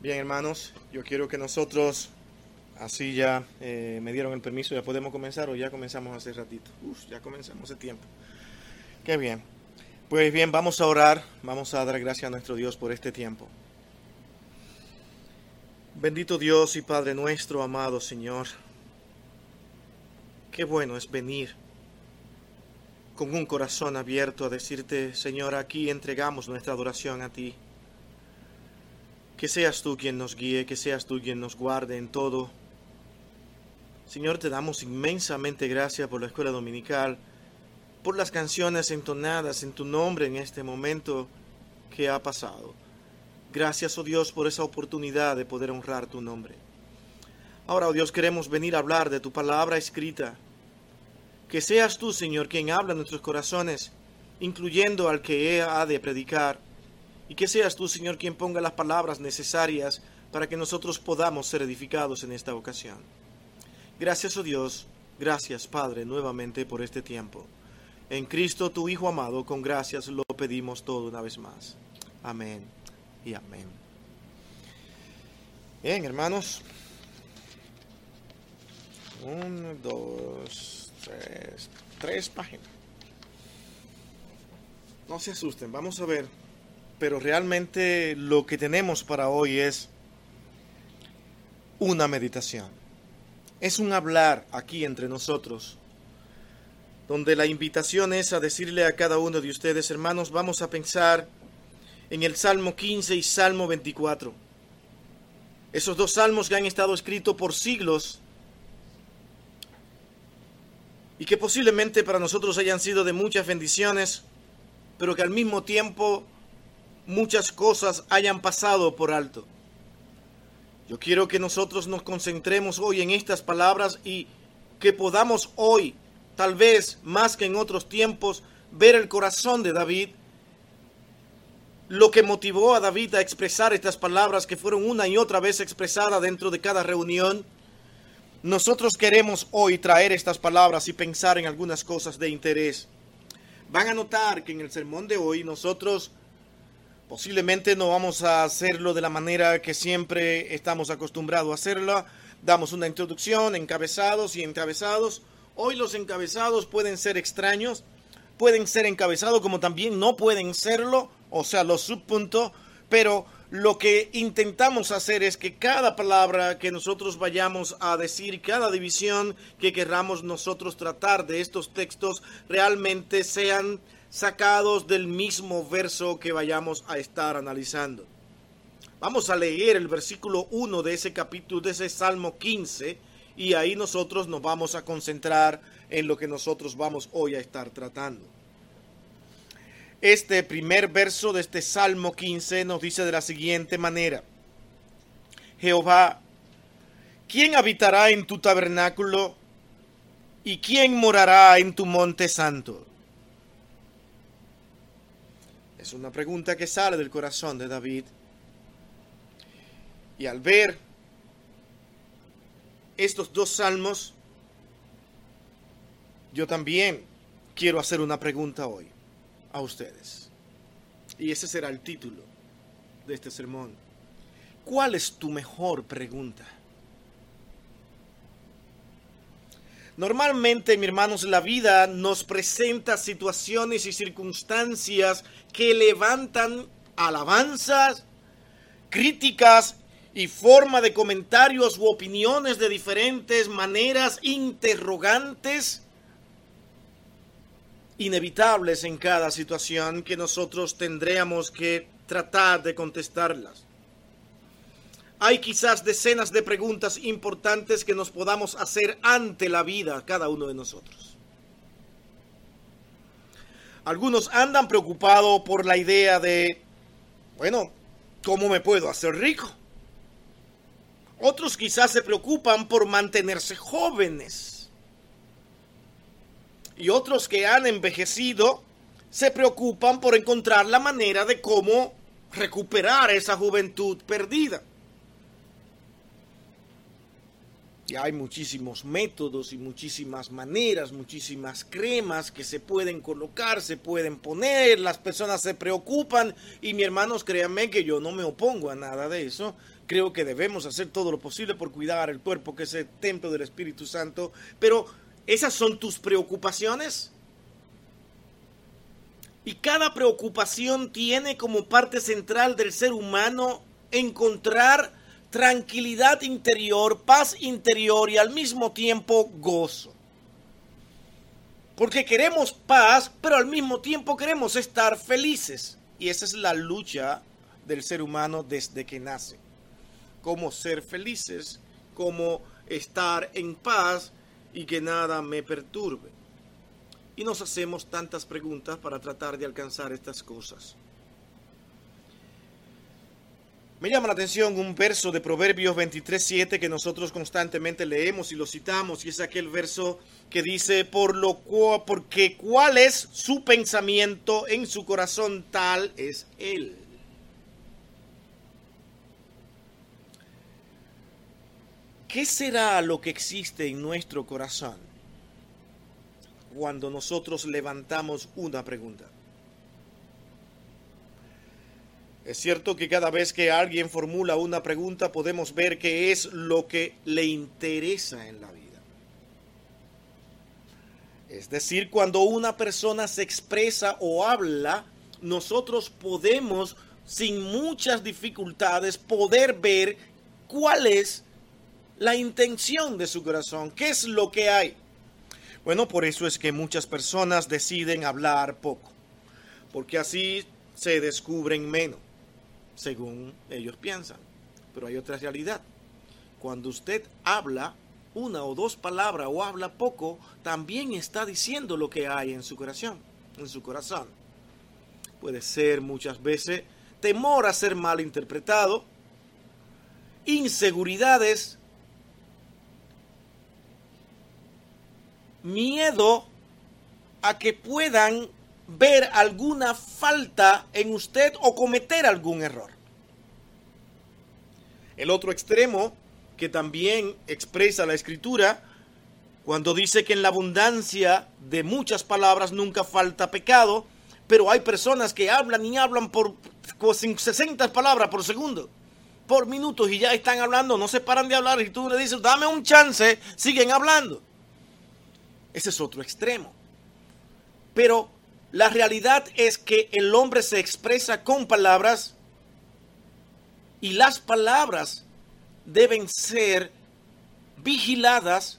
Bien, hermanos, yo quiero que nosotros, así ya eh, me dieron el permiso, ya podemos comenzar o ya comenzamos hace ratito. Uf, ya comenzamos hace tiempo. Qué bien. Pues bien, vamos a orar, vamos a dar gracias a nuestro Dios por este tiempo. Bendito Dios y Padre nuestro, amado Señor, qué bueno es venir con un corazón abierto a decirte, Señor, aquí entregamos nuestra adoración a ti. Que seas tú quien nos guíe, que seas tú quien nos guarde en todo. Señor, te damos inmensamente gracias por la escuela dominical, por las canciones entonadas en tu nombre en este momento que ha pasado. Gracias, oh Dios, por esa oportunidad de poder honrar tu nombre. Ahora, oh Dios, queremos venir a hablar de tu palabra escrita. Que seas tú, Señor, quien habla en nuestros corazones, incluyendo al que ha de predicar y que seas tú, Señor, quien ponga las palabras necesarias para que nosotros podamos ser edificados en esta ocasión. Gracias, oh Dios, gracias, Padre, nuevamente por este tiempo. En Cristo, tu Hijo amado, con gracias lo pedimos todo una vez más. Amén y amén. Bien, hermanos. Uno, dos, tres, tres páginas. No se asusten, vamos a ver pero realmente lo que tenemos para hoy es una meditación. Es un hablar aquí entre nosotros, donde la invitación es a decirle a cada uno de ustedes, hermanos, vamos a pensar en el Salmo 15 y Salmo 24. Esos dos salmos que han estado escritos por siglos y que posiblemente para nosotros hayan sido de muchas bendiciones, pero que al mismo tiempo muchas cosas hayan pasado por alto. Yo quiero que nosotros nos concentremos hoy en estas palabras y que podamos hoy, tal vez más que en otros tiempos, ver el corazón de David, lo que motivó a David a expresar estas palabras que fueron una y otra vez expresadas dentro de cada reunión. Nosotros queremos hoy traer estas palabras y pensar en algunas cosas de interés. Van a notar que en el sermón de hoy nosotros Posiblemente no vamos a hacerlo de la manera que siempre estamos acostumbrados a hacerlo. Damos una introducción, encabezados y encabezados. Hoy los encabezados pueden ser extraños, pueden ser encabezados como también no pueden serlo, o sea, los subpuntos, pero lo que intentamos hacer es que cada palabra que nosotros vayamos a decir, cada división que querramos nosotros tratar de estos textos, realmente sean sacados del mismo verso que vayamos a estar analizando. Vamos a leer el versículo 1 de ese capítulo, de ese Salmo 15, y ahí nosotros nos vamos a concentrar en lo que nosotros vamos hoy a estar tratando. Este primer verso de este Salmo 15 nos dice de la siguiente manera, Jehová, ¿quién habitará en tu tabernáculo y quién morará en tu monte santo? Es una pregunta que sale del corazón de David. Y al ver estos dos salmos, yo también quiero hacer una pregunta hoy a ustedes. Y ese será el título de este sermón. ¿Cuál es tu mejor pregunta? Normalmente, mis hermanos, la vida nos presenta situaciones y circunstancias que levantan alabanzas, críticas y forma de comentarios u opiniones de diferentes maneras interrogantes inevitables en cada situación que nosotros tendríamos que tratar de contestarlas hay quizás decenas de preguntas importantes que nos podamos hacer ante la vida cada uno de nosotros. Algunos andan preocupados por la idea de, bueno, ¿cómo me puedo hacer rico? Otros quizás se preocupan por mantenerse jóvenes. Y otros que han envejecido se preocupan por encontrar la manera de cómo recuperar esa juventud perdida. Y hay muchísimos métodos y muchísimas maneras, muchísimas cremas que se pueden colocar, se pueden poner, las personas se preocupan y mi hermanos créanme que yo no me opongo a nada de eso. Creo que debemos hacer todo lo posible por cuidar el cuerpo que es el templo del Espíritu Santo, pero ¿esas son tus preocupaciones? Y cada preocupación tiene como parte central del ser humano encontrar tranquilidad interior, paz interior y al mismo tiempo gozo. Porque queremos paz, pero al mismo tiempo queremos estar felices. Y esa es la lucha del ser humano desde que nace. Cómo ser felices, cómo estar en paz y que nada me perturbe. Y nos hacemos tantas preguntas para tratar de alcanzar estas cosas. Me llama la atención un verso de Proverbios 23:7 que nosotros constantemente leemos y lo citamos, y es aquel verso que dice, por lo cual, porque cuál es su pensamiento en su corazón, tal es él. ¿Qué será lo que existe en nuestro corazón cuando nosotros levantamos una pregunta? Es cierto que cada vez que alguien formula una pregunta podemos ver qué es lo que le interesa en la vida. Es decir, cuando una persona se expresa o habla, nosotros podemos, sin muchas dificultades, poder ver cuál es la intención de su corazón, qué es lo que hay. Bueno, por eso es que muchas personas deciden hablar poco, porque así se descubren menos según ellos piensan. Pero hay otra realidad. Cuando usted habla una o dos palabras o habla poco, también está diciendo lo que hay en su corazón, en su corazón. Puede ser muchas veces temor a ser mal interpretado, inseguridades, miedo a que puedan ver alguna falta en usted o cometer algún error. El otro extremo que también expresa la escritura cuando dice que en la abundancia de muchas palabras nunca falta pecado, pero hay personas que hablan y hablan por 60 palabras por segundo, por minutos y ya están hablando, no se paran de hablar y tú le dices, dame un chance, siguen hablando. Ese es otro extremo. Pero la realidad es que el hombre se expresa con palabras y las palabras deben ser vigiladas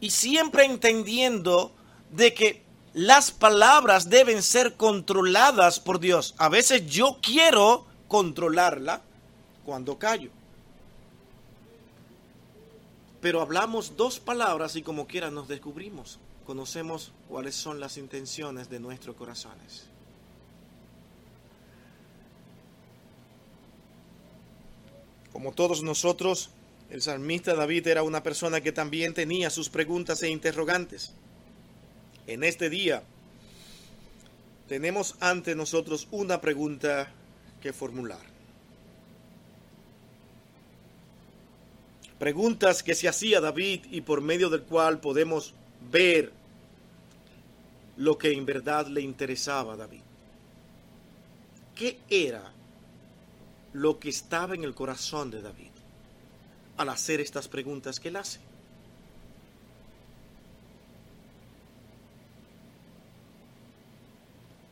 y siempre entendiendo de que las palabras deben ser controladas por Dios. A veces yo quiero controlarla cuando callo. Pero hablamos dos palabras y como quiera nos descubrimos conocemos cuáles son las intenciones de nuestros corazones. Como todos nosotros, el salmista David era una persona que también tenía sus preguntas e interrogantes. En este día tenemos ante nosotros una pregunta que formular. Preguntas que se hacía David y por medio del cual podemos ver lo que en verdad le interesaba a David. ¿Qué era lo que estaba en el corazón de David al hacer estas preguntas que él hace?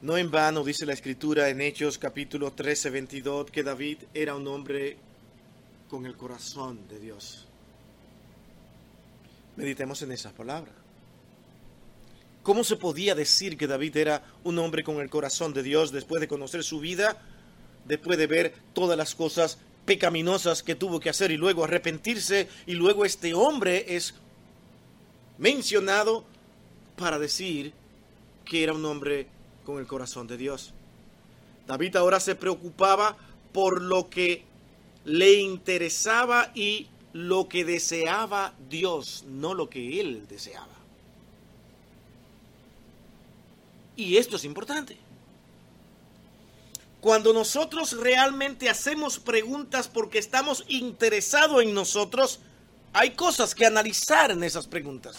No en vano dice la escritura en Hechos capítulo 13, 22 que David era un hombre con el corazón de Dios. Meditemos en esas palabras. ¿Cómo se podía decir que David era un hombre con el corazón de Dios después de conocer su vida, después de ver todas las cosas pecaminosas que tuvo que hacer y luego arrepentirse y luego este hombre es mencionado para decir que era un hombre con el corazón de Dios. David ahora se preocupaba por lo que le interesaba y lo que deseaba Dios, no lo que él deseaba. Y esto es importante. Cuando nosotros realmente hacemos preguntas porque estamos interesados en nosotros, Hay cosas que analizar en esas preguntas.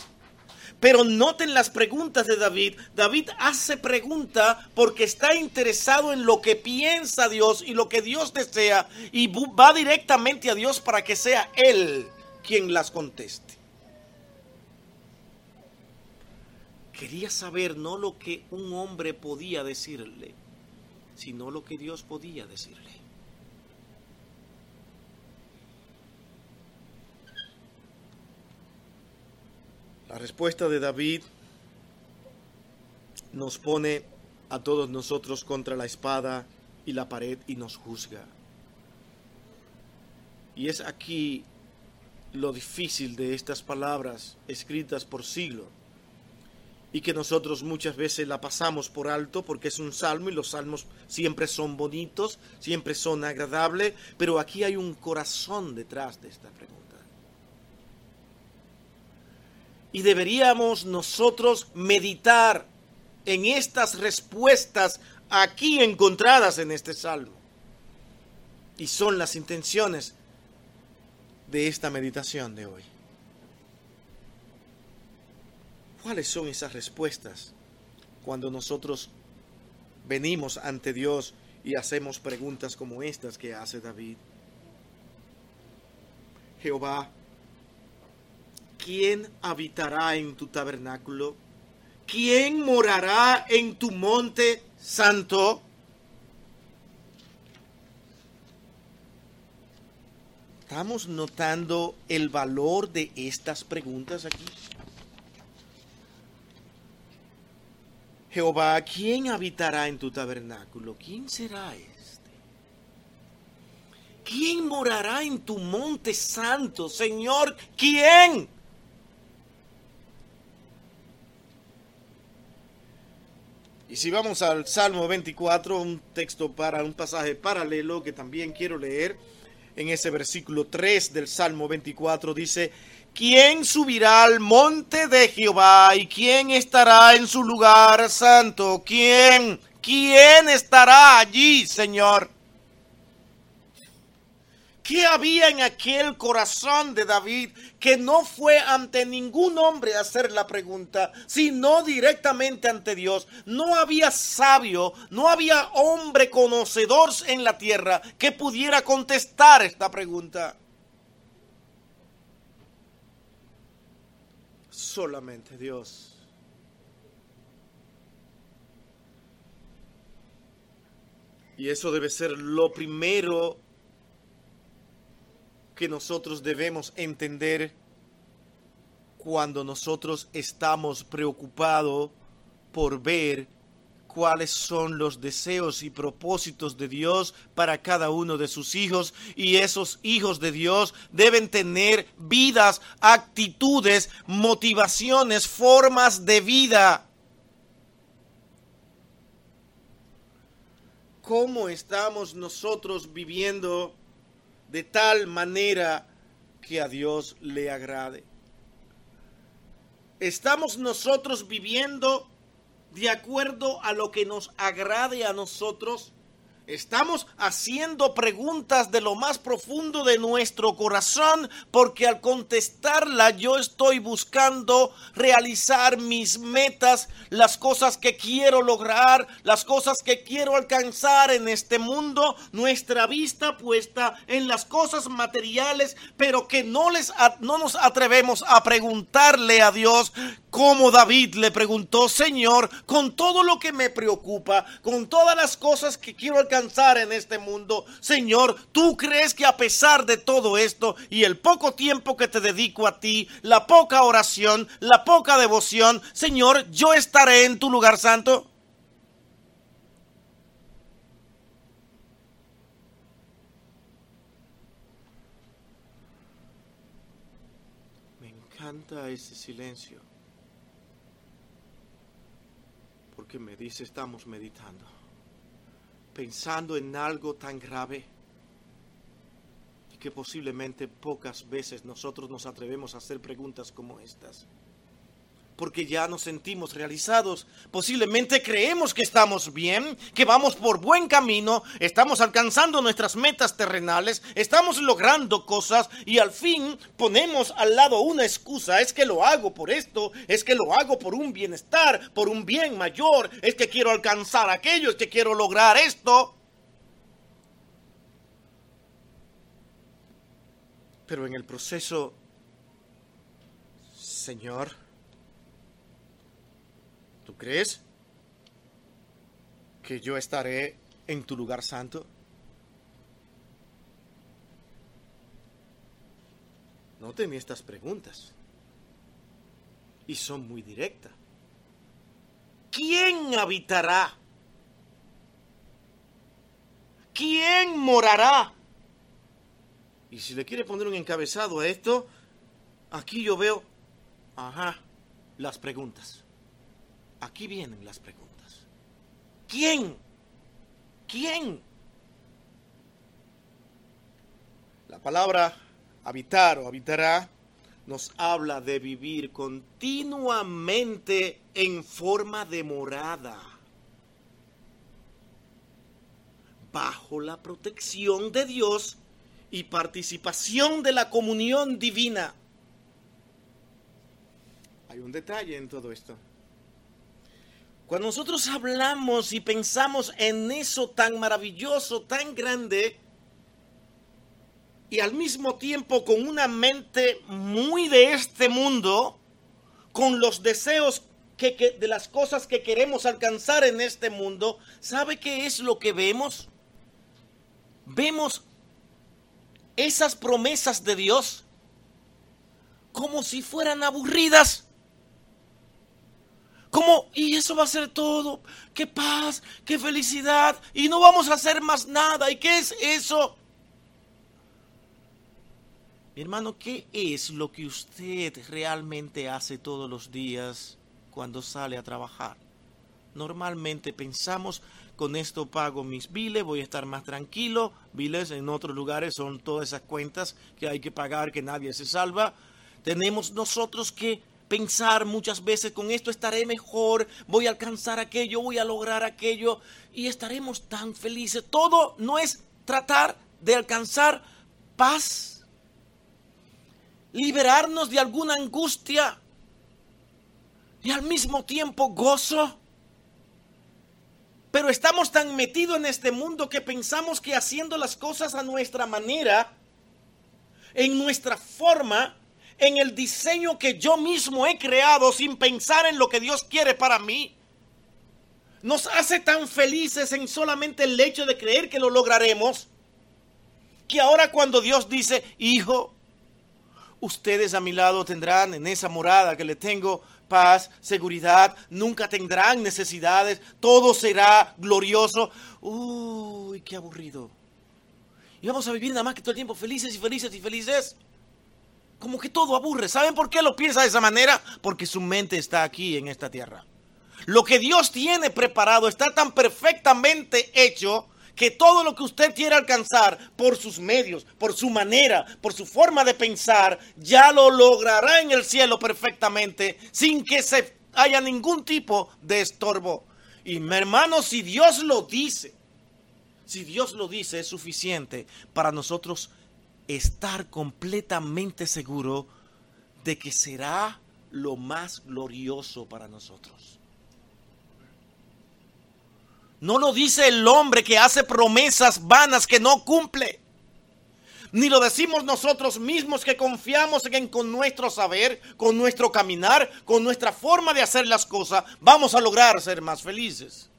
Pero noten las preguntas de David. David hace pregunta porque está interesado en lo que piensa Dios y lo que Dios desea y va directamente a Dios para que sea Él quien las conteste. Quería saber no lo que un hombre podía decirle, sino lo que Dios podía decirle. La respuesta de David nos pone a todos nosotros contra la espada y la pared y nos juzga. Y es aquí lo difícil de estas palabras escritas por siglo y que nosotros muchas veces la pasamos por alto porque es un salmo y los salmos siempre son bonitos, siempre son agradables, pero aquí hay un corazón detrás de esta pregunta. Y deberíamos nosotros meditar en estas respuestas aquí encontradas en este salmo. Y son las intenciones de esta meditación de hoy. ¿Cuáles son esas respuestas cuando nosotros venimos ante Dios y hacemos preguntas como estas que hace David? Jehová, ¿quién habitará en tu tabernáculo? ¿Quién morará en tu monte santo? ¿Estamos notando el valor de estas preguntas aquí? Jehová, ¿quién habitará en tu tabernáculo? ¿Quién será este? ¿Quién morará en tu monte santo, Señor? ¿Quién? Y si vamos al Salmo 24, un texto para un pasaje paralelo que también quiero leer, en ese versículo 3 del Salmo 24 dice, ¿quién subirá al monte de Jehová y quién estará en su lugar santo? ¿Quién? ¿Quién estará allí, Señor? ¿Qué había en aquel corazón de David que no fue ante ningún hombre a hacer la pregunta, sino directamente ante Dios? No había sabio, no había hombre conocedor en la tierra que pudiera contestar esta pregunta. Solamente Dios. Y eso debe ser lo primero que nosotros debemos entender cuando nosotros estamos preocupados por ver cuáles son los deseos y propósitos de Dios para cada uno de sus hijos y esos hijos de Dios deben tener vidas, actitudes, motivaciones, formas de vida. ¿Cómo estamos nosotros viviendo de tal manera que a Dios le agrade. Estamos nosotros viviendo de acuerdo a lo que nos agrade a nosotros Estamos haciendo preguntas de lo más profundo de nuestro corazón porque al contestarla yo estoy buscando realizar mis metas, las cosas que quiero lograr, las cosas que quiero alcanzar en este mundo, nuestra vista puesta en las cosas materiales, pero que no les no nos atrevemos a preguntarle a Dios como David le preguntó, Señor, con todo lo que me preocupa, con todas las cosas que quiero alcanzar en este mundo. Señor, ¿tú crees que a pesar de todo esto y el poco tiempo que te dedico a ti, la poca oración, la poca devoción, Señor, yo estaré en tu lugar santo? Me encanta ese silencio. Porque me dice estamos meditando pensando en algo tan grave y que posiblemente pocas veces nosotros nos atrevemos a hacer preguntas como estas. Porque ya nos sentimos realizados. Posiblemente creemos que estamos bien, que vamos por buen camino, estamos alcanzando nuestras metas terrenales, estamos logrando cosas y al fin ponemos al lado una excusa. Es que lo hago por esto, es que lo hago por un bienestar, por un bien mayor, es que quiero alcanzar aquello, es que quiero lograr esto. Pero en el proceso, Señor, ¿tú crees que yo estaré en tu lugar santo? Noten estas preguntas. Y son muy directas. ¿Quién habitará? ¿Quién morará y si le quiere poner un encabezado a esto, aquí yo veo, ajá, las preguntas. Aquí vienen las preguntas. ¿Quién? ¿Quién? La palabra habitar o habitará nos habla de vivir continuamente en forma de morada, bajo la protección de Dios y participación de la comunión divina. Hay un detalle en todo esto. Cuando nosotros hablamos y pensamos en eso tan maravilloso, tan grande, y al mismo tiempo con una mente muy de este mundo, con los deseos que, de las cosas que queremos alcanzar en este mundo, ¿sabe qué es lo que vemos? Vemos esas promesas de Dios como si fueran aburridas. Como, y eso va a ser todo, qué paz, qué felicidad, y no vamos a hacer más nada. ¿Y qué es eso? Mi hermano, ¿qué es lo que usted realmente hace todos los días cuando sale a trabajar? Normalmente pensamos con esto pago mis biles, voy a estar más tranquilo. Biles en otros lugares son todas esas cuentas que hay que pagar, que nadie se salva. Tenemos nosotros que pensar muchas veces con esto estaré mejor, voy a alcanzar aquello, voy a lograr aquello y estaremos tan felices. Todo no es tratar de alcanzar paz, liberarnos de alguna angustia y al mismo tiempo gozo. Pero estamos tan metidos en este mundo que pensamos que haciendo las cosas a nuestra manera, en nuestra forma, en el diseño que yo mismo he creado sin pensar en lo que Dios quiere para mí, nos hace tan felices en solamente el hecho de creer que lo lograremos, que ahora cuando Dios dice, hijo, ustedes a mi lado tendrán en esa morada que le tengo paz, seguridad, nunca tendrán necesidades, todo será glorioso. Uy, qué aburrido. Y vamos a vivir nada más que todo el tiempo felices y felices y felices. Como que todo aburre. ¿Saben por qué lo piensa de esa manera? Porque su mente está aquí en esta tierra. Lo que Dios tiene preparado está tan perfectamente hecho que todo lo que usted quiere alcanzar por sus medios, por su manera, por su forma de pensar, ya lo logrará en el cielo perfectamente sin que se haya ningún tipo de estorbo. Y mi hermano, si Dios lo dice, si Dios lo dice, es suficiente para nosotros estar completamente seguro de que será lo más glorioso para nosotros. No lo dice el hombre que hace promesas vanas que no cumple. Ni lo decimos nosotros mismos que confiamos en con nuestro saber, con nuestro caminar, con nuestra forma de hacer las cosas, vamos a lograr ser más felices.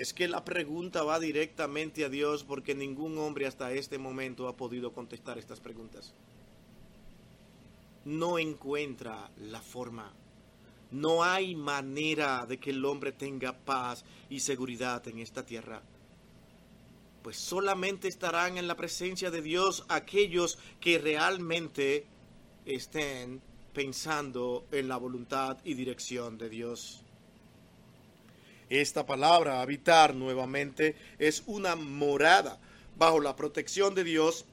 Es que la pregunta va directamente a Dios porque ningún hombre hasta este momento ha podido contestar estas preguntas. No encuentra la forma no hay manera de que el hombre tenga paz y seguridad en esta tierra. Pues solamente estarán en la presencia de Dios aquellos que realmente estén pensando en la voluntad y dirección de Dios. Esta palabra, habitar nuevamente, es una morada bajo la protección de Dios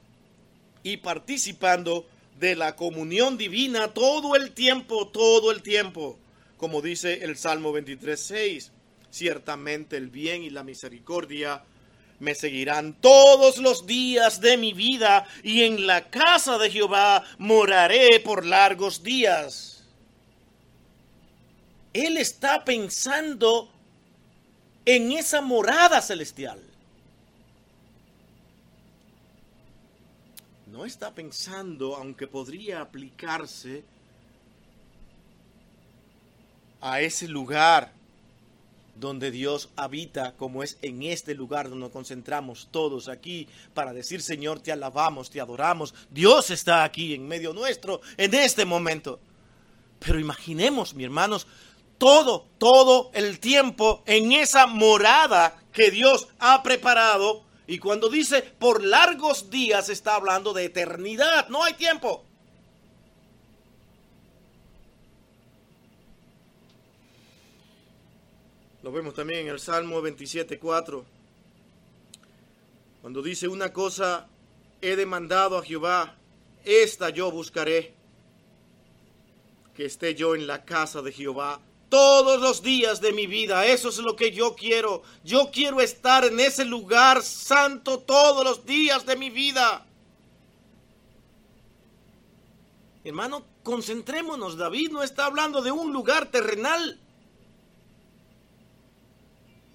y participando de la comunión divina todo el tiempo, todo el tiempo. Como dice el Salmo 23.6, ciertamente el bien y la misericordia me seguirán todos los días de mi vida y en la casa de Jehová moraré por largos días. Él está pensando en esa morada celestial. No está pensando, aunque podría aplicarse a ese lugar donde Dios habita, como es en este lugar donde nos concentramos todos aquí para decir, Señor, te alabamos, te adoramos. Dios está aquí en medio nuestro en este momento. Pero imaginemos, mi hermanos, todo, todo el tiempo en esa morada que Dios ha preparado. Y cuando dice por largos días está hablando de eternidad, no hay tiempo. Lo vemos también en el Salmo 27.4. Cuando dice una cosa, he demandado a Jehová, esta yo buscaré, que esté yo en la casa de Jehová todos los días de mi vida. Eso es lo que yo quiero. Yo quiero estar en ese lugar santo todos los días de mi vida. Hermano, concentrémonos. David no está hablando de un lugar terrenal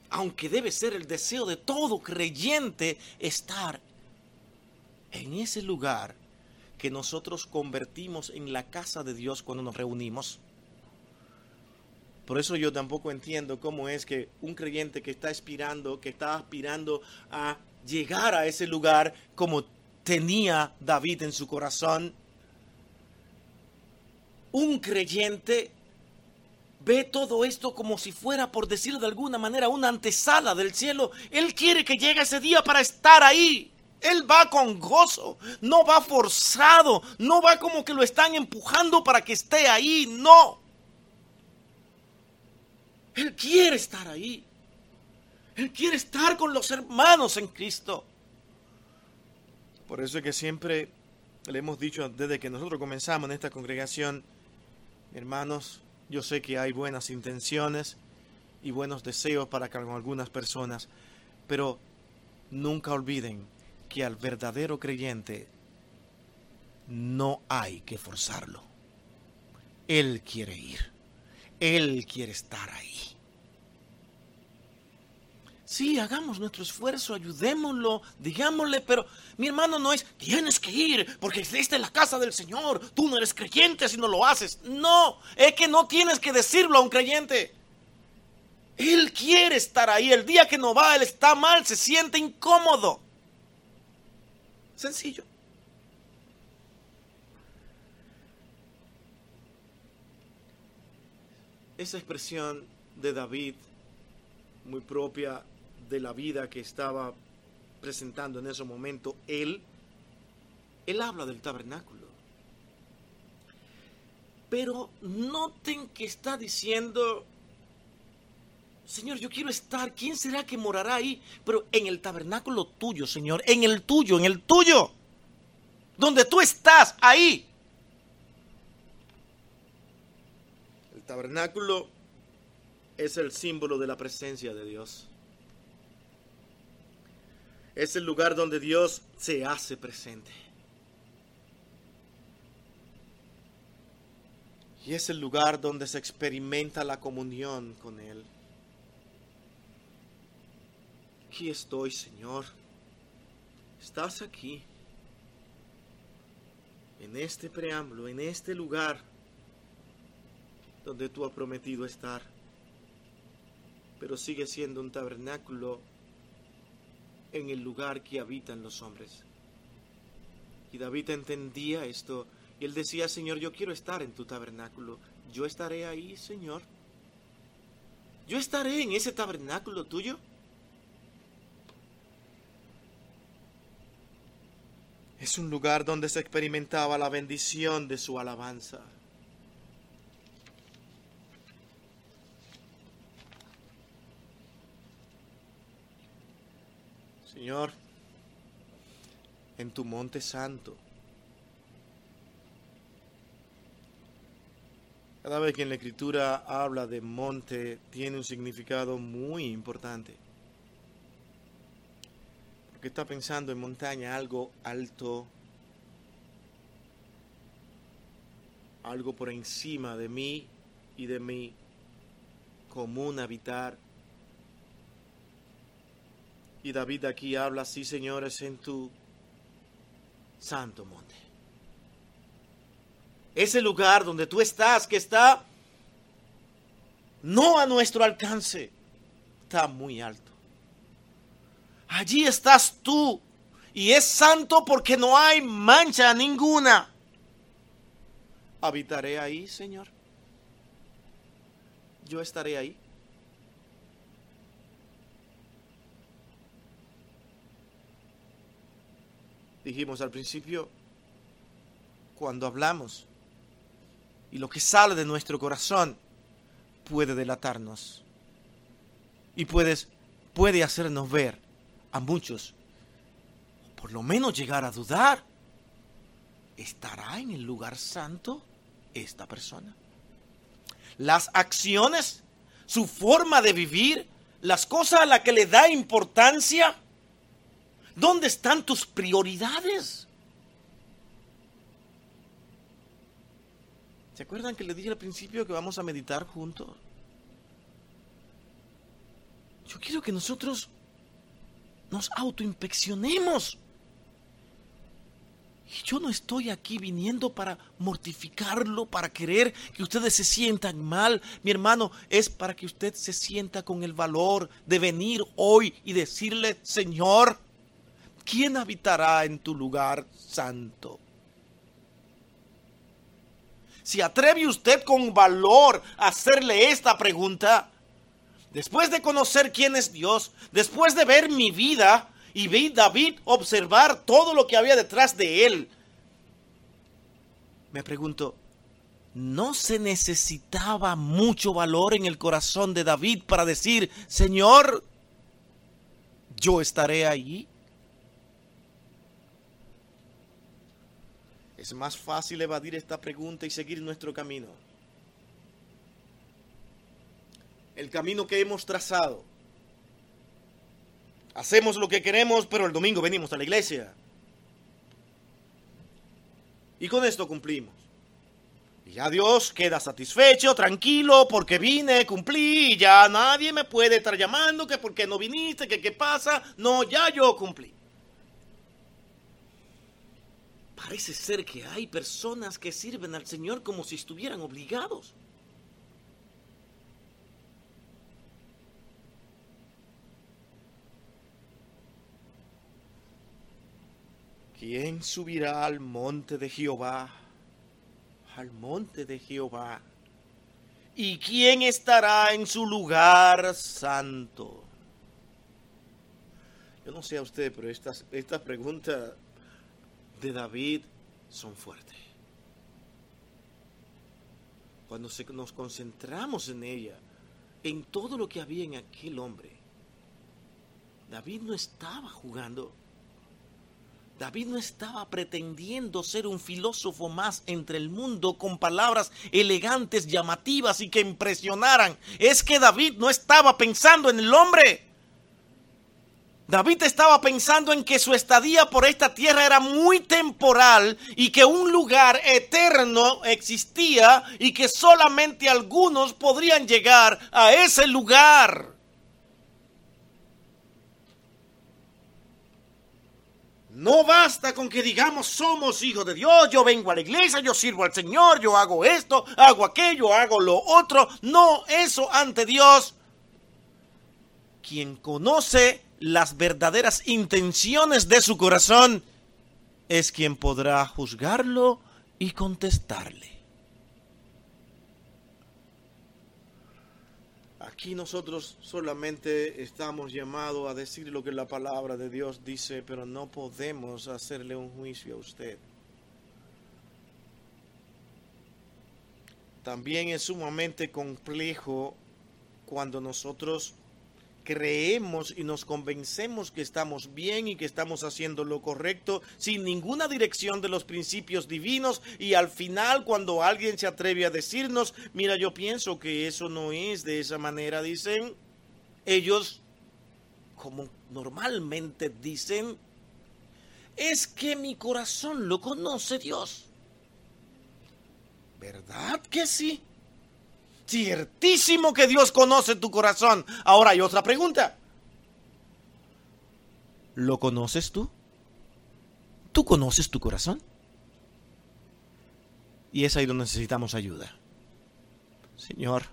aunque debe ser el deseo de todo creyente estar en ese lugar que nosotros convertimos en la casa de Dios cuando nos reunimos. Por eso yo tampoco entiendo cómo es que un creyente que está aspirando, que está aspirando a llegar a ese lugar como tenía David en su corazón, un creyente ve todo esto como si fuera, por decirlo de alguna manera, una antesala del cielo. Él quiere que llegue ese día para estar ahí. Él va con gozo, no va forzado, no va como que lo están empujando para que esté ahí, no. Él quiere estar ahí. Él quiere estar con los hermanos en Cristo. Por eso es que siempre le hemos dicho desde que nosotros comenzamos en esta congregación, hermanos, yo sé que hay buenas intenciones y buenos deseos para con algunas personas, pero nunca olviden que al verdadero creyente no hay que forzarlo. Él quiere ir. Él quiere estar ahí. Sí, hagamos nuestro esfuerzo, ayudémoslo, digámosle, pero mi hermano no es, tienes que ir porque esta es la casa del Señor, tú no eres creyente si no lo haces. No, es que no tienes que decirlo a un creyente. Él quiere estar ahí, el día que no va, él está mal, se siente incómodo. Sencillo. Esa expresión de David, muy propia de la vida que estaba presentando en ese momento él, él habla del tabernáculo. Pero noten que está diciendo, Señor, yo quiero estar, ¿quién será que morará ahí? Pero en el tabernáculo tuyo, Señor, en el tuyo, en el tuyo, donde tú estás, ahí. Tabernáculo es el símbolo de la presencia de Dios. Es el lugar donde Dios se hace presente. Y es el lugar donde se experimenta la comunión con Él. Aquí estoy, Señor. Estás aquí. En este preámbulo, en este lugar donde tú has prometido estar. Pero sigue siendo un tabernáculo en el lugar que habitan los hombres. Y David entendía esto y él decía, Señor, yo quiero estar en tu tabernáculo. Yo estaré ahí, Señor. Yo estaré en ese tabernáculo tuyo. Es un lugar donde se experimentaba la bendición de su alabanza. Señor, en tu monte santo, Cada vez que en la escritura habla de monte, tiene un significado muy importante. Porque está pensando en montaña, algo alto, algo por encima de mí y de mi común habitar. Y David aquí habla, sí señores, en tu santo monte ese lugar donde tú estás, que está no a nuestro alcance, está muy alto. Allí estás tú y es santo porque no hay mancha ninguna. Habitaré ahí, Señor. Yo estaré ahí. Dijimos al principio, cuando hablamos y lo que sale de nuestro corazón puede delatarnos y puedes, puede hacernos ver a muchos, por lo menos llegar a dudar, ¿estará en el lugar santo esta persona? Las acciones, su forma de vivir, las cosas a las que le da importancia, ¿dónde están tus prioridades? ¿Se acuerdan que les dije al principio que vamos a meditar juntos? Yo quiero que nosotros nos autoinspeccionemos. Y yo no estoy aquí viniendo para mortificarlo, para querer que ustedes se sientan mal. Mi hermano, es para que usted se sienta con el valor de venir hoy y decirle, Señor, ¿quién habitará en tu lugar santo? si atreve usted con valor a hacerle esta pregunta, después de conocer quién es Dios, después de ver mi vida y vi David observar todo lo que había detrás de él, me pregunto, ¿no se necesitaba mucho valor en el corazón de David para decir, Señor, yo estaré allí? Es más fácil evadir esta pregunta y seguir nuestro camino. El camino que hemos trazado. Hacemos lo que queremos, pero el domingo venimos a la iglesia. Y con esto cumplimos. Y ya Dios queda satisfecho, tranquilo, porque vine, cumplí, y ya nadie me puede estar llamando, que por qué no viniste, que qué pasa. No, ya yo cumplí. Parece ser que hay personas que sirven al Señor como si estuvieran obligados. ¿Quién subirá al monte de Jehová? Al monte de Jehová. ¿Y quién estará en su lugar santo? Yo no sé a usted, pero esta, esta pregunta de David son fuertes. Cuando nos concentramos en ella, en todo lo que había en aquel hombre, David no estaba jugando. David no estaba pretendiendo ser un filósofo más entre el mundo con palabras elegantes, llamativas y que impresionaran. Es que David no estaba pensando en el hombre. David estaba pensando en que su estadía por esta tierra era muy temporal y que un lugar eterno existía y que solamente algunos podrían llegar a ese lugar. No basta con que digamos somos hijos de Dios, yo vengo a la iglesia, yo sirvo al Señor, yo hago esto, hago aquello, hago lo otro. No, eso ante Dios. Quien conoce las verdaderas intenciones de su corazón, es quien podrá juzgarlo y contestarle. Aquí nosotros solamente estamos llamados a decir lo que la palabra de Dios dice, pero no podemos hacerle un juicio a usted. También es sumamente complejo cuando nosotros creemos y nos convencemos que estamos bien y que estamos haciendo lo correcto sin ninguna dirección de los principios divinos y al final cuando alguien se atreve a decirnos, mira, yo pienso que eso no es de esa manera, dicen, ellos, como normalmente dicen, es que mi corazón lo conoce Dios. ¿Verdad que sí? Ciertísimo que Dios conoce tu corazón. Ahora hay otra pregunta. ¿Lo conoces tú? ¿Tú conoces tu corazón? Y es ahí donde necesitamos ayuda. Señor,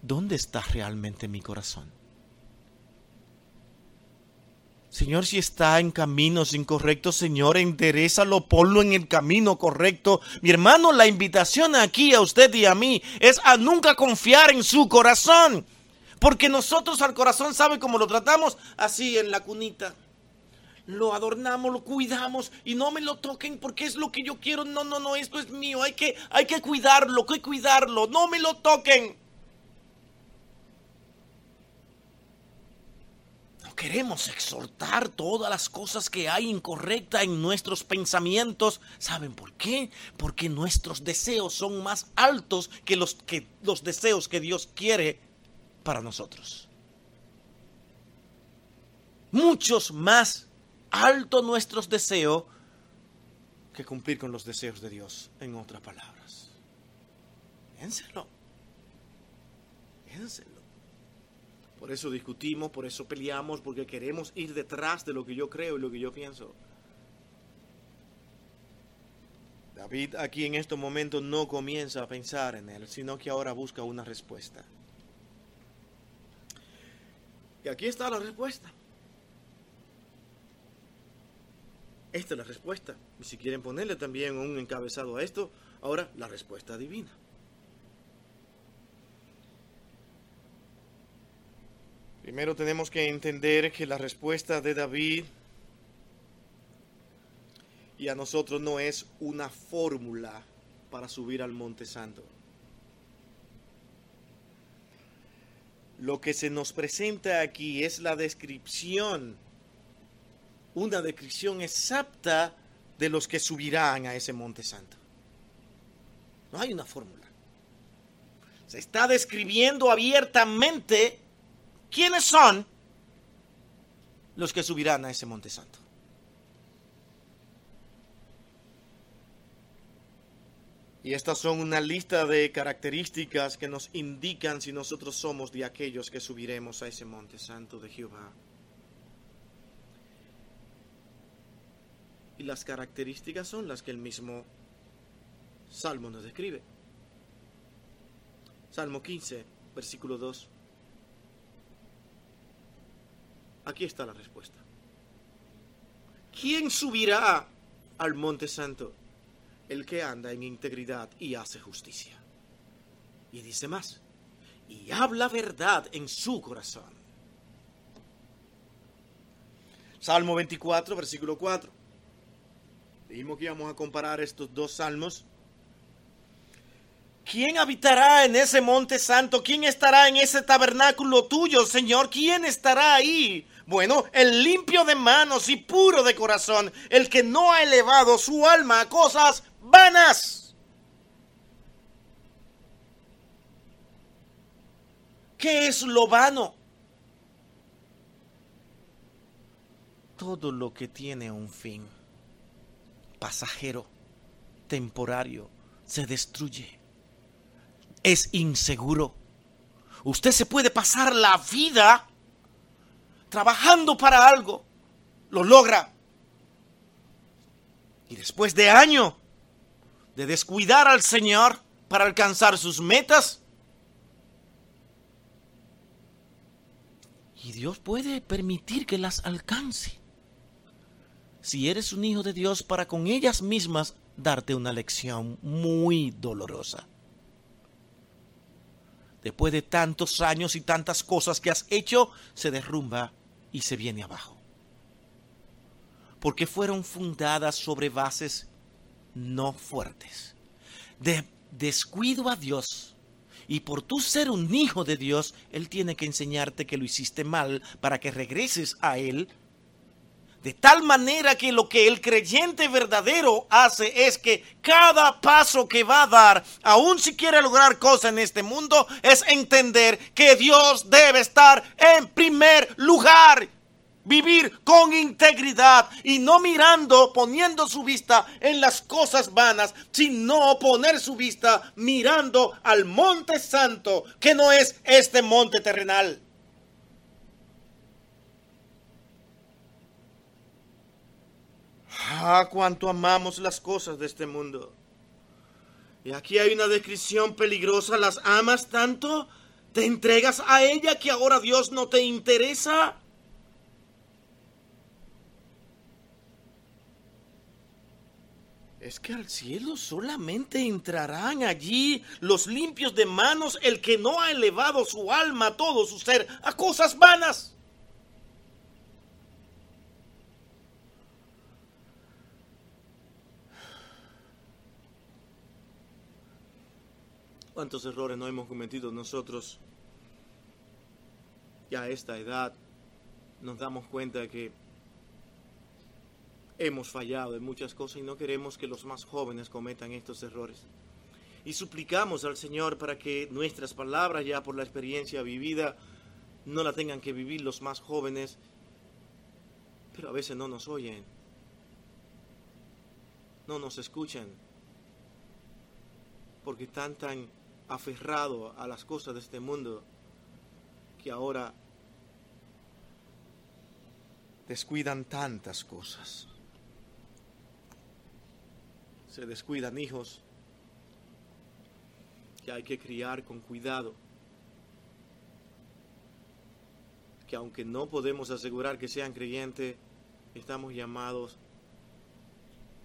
¿dónde está realmente mi corazón? Señor, si está en caminos incorrectos, Señor, enderezalo, ponlo en el camino correcto. Mi hermano, la invitación aquí a usted y a mí es a nunca confiar en su corazón. Porque nosotros al corazón, ¿sabe cómo lo tratamos? Así en la cunita. Lo adornamos, lo cuidamos y no me lo toquen porque es lo que yo quiero. No, no, no, esto es mío. Hay que, hay que cuidarlo, hay que cuidarlo. No me lo toquen. Queremos exhortar todas las cosas que hay incorrecta en nuestros pensamientos. ¿Saben por qué? Porque nuestros deseos son más altos que los, que los deseos que Dios quiere para nosotros. Muchos más altos nuestros deseos que cumplir con los deseos de Dios, en otras palabras. Piénselo. Piénselo. Por eso discutimos, por eso peleamos, porque queremos ir detrás de lo que yo creo y lo que yo pienso. David aquí en estos momentos no comienza a pensar en él, sino que ahora busca una respuesta. Y aquí está la respuesta. Esta es la respuesta. Y si quieren ponerle también un encabezado a esto, ahora la respuesta divina. Primero tenemos que entender que la respuesta de David y a nosotros no es una fórmula para subir al Monte Santo. Lo que se nos presenta aquí es la descripción, una descripción exacta de los que subirán a ese Monte Santo. No hay una fórmula. Se está describiendo abiertamente ¿Quiénes son los que subirán a ese monte santo? Y estas son una lista de características que nos indican si nosotros somos de aquellos que subiremos a ese monte santo de Jehová. Y las características son las que el mismo Salmo nos describe. Salmo 15, versículo 2. Aquí está la respuesta. ¿Quién subirá al monte santo? El que anda en integridad y hace justicia. Y dice más, y habla verdad en su corazón. Salmo 24, versículo 4. Dijimos que íbamos a comparar estos dos salmos. ¿Quién habitará en ese monte santo? ¿Quién estará en ese tabernáculo tuyo, Señor? ¿Quién estará ahí? Bueno, el limpio de manos y puro de corazón, el que no ha elevado su alma a cosas vanas. ¿Qué es lo vano? Todo lo que tiene un fin pasajero, temporario, se destruye. Es inseguro. Usted se puede pasar la vida trabajando para algo, lo logra. Y después de años de descuidar al Señor para alcanzar sus metas, y Dios puede permitir que las alcance. Si eres un hijo de Dios para con ellas mismas darte una lección muy dolorosa. Después de tantos años y tantas cosas que has hecho, se derrumba y se viene abajo. Porque fueron fundadas sobre bases no fuertes. De descuido a Dios Y por tú ser un hijo de Dios, Él tiene que enseñarte que lo hiciste mal para que regreses a Él. De tal manera que lo que el creyente verdadero hace es que cada paso que va a dar, aun si quiere lograr cosas en este mundo, es entender que Dios debe estar en primer lugar vivir con integridad y no mirando, poniendo su vista en las cosas vanas, sino poner su vista mirando al monte santo, que no es este monte terrenal. Ah, cuánto amamos las cosas de este mundo. Y aquí hay una descripción peligrosa. ¿Las amas tanto? ¿Te entregas a ella que ahora Dios no te interesa? es que al cielo solamente entrarán allí los limpios de manos, el que no ha elevado su alma, todo su ser, a cosas vanas. ¿Cuántos errores no hemos cometido nosotros? Ya a esta edad nos damos cuenta que hemos fallado en muchas cosas y no queremos que los más jóvenes cometan estos errores. Y suplicamos al Señor para que nuestras palabras, ya por la experiencia vivida, no la tengan que vivir los más jóvenes, pero a veces no nos oyen, no nos escuchan, porque están tan aferrados a las cosas de este mundo que ahora descuidan tantas cosas se descuidan hijos que hay que criar con cuidado, que aunque no podemos asegurar que sean creyentes, estamos llamados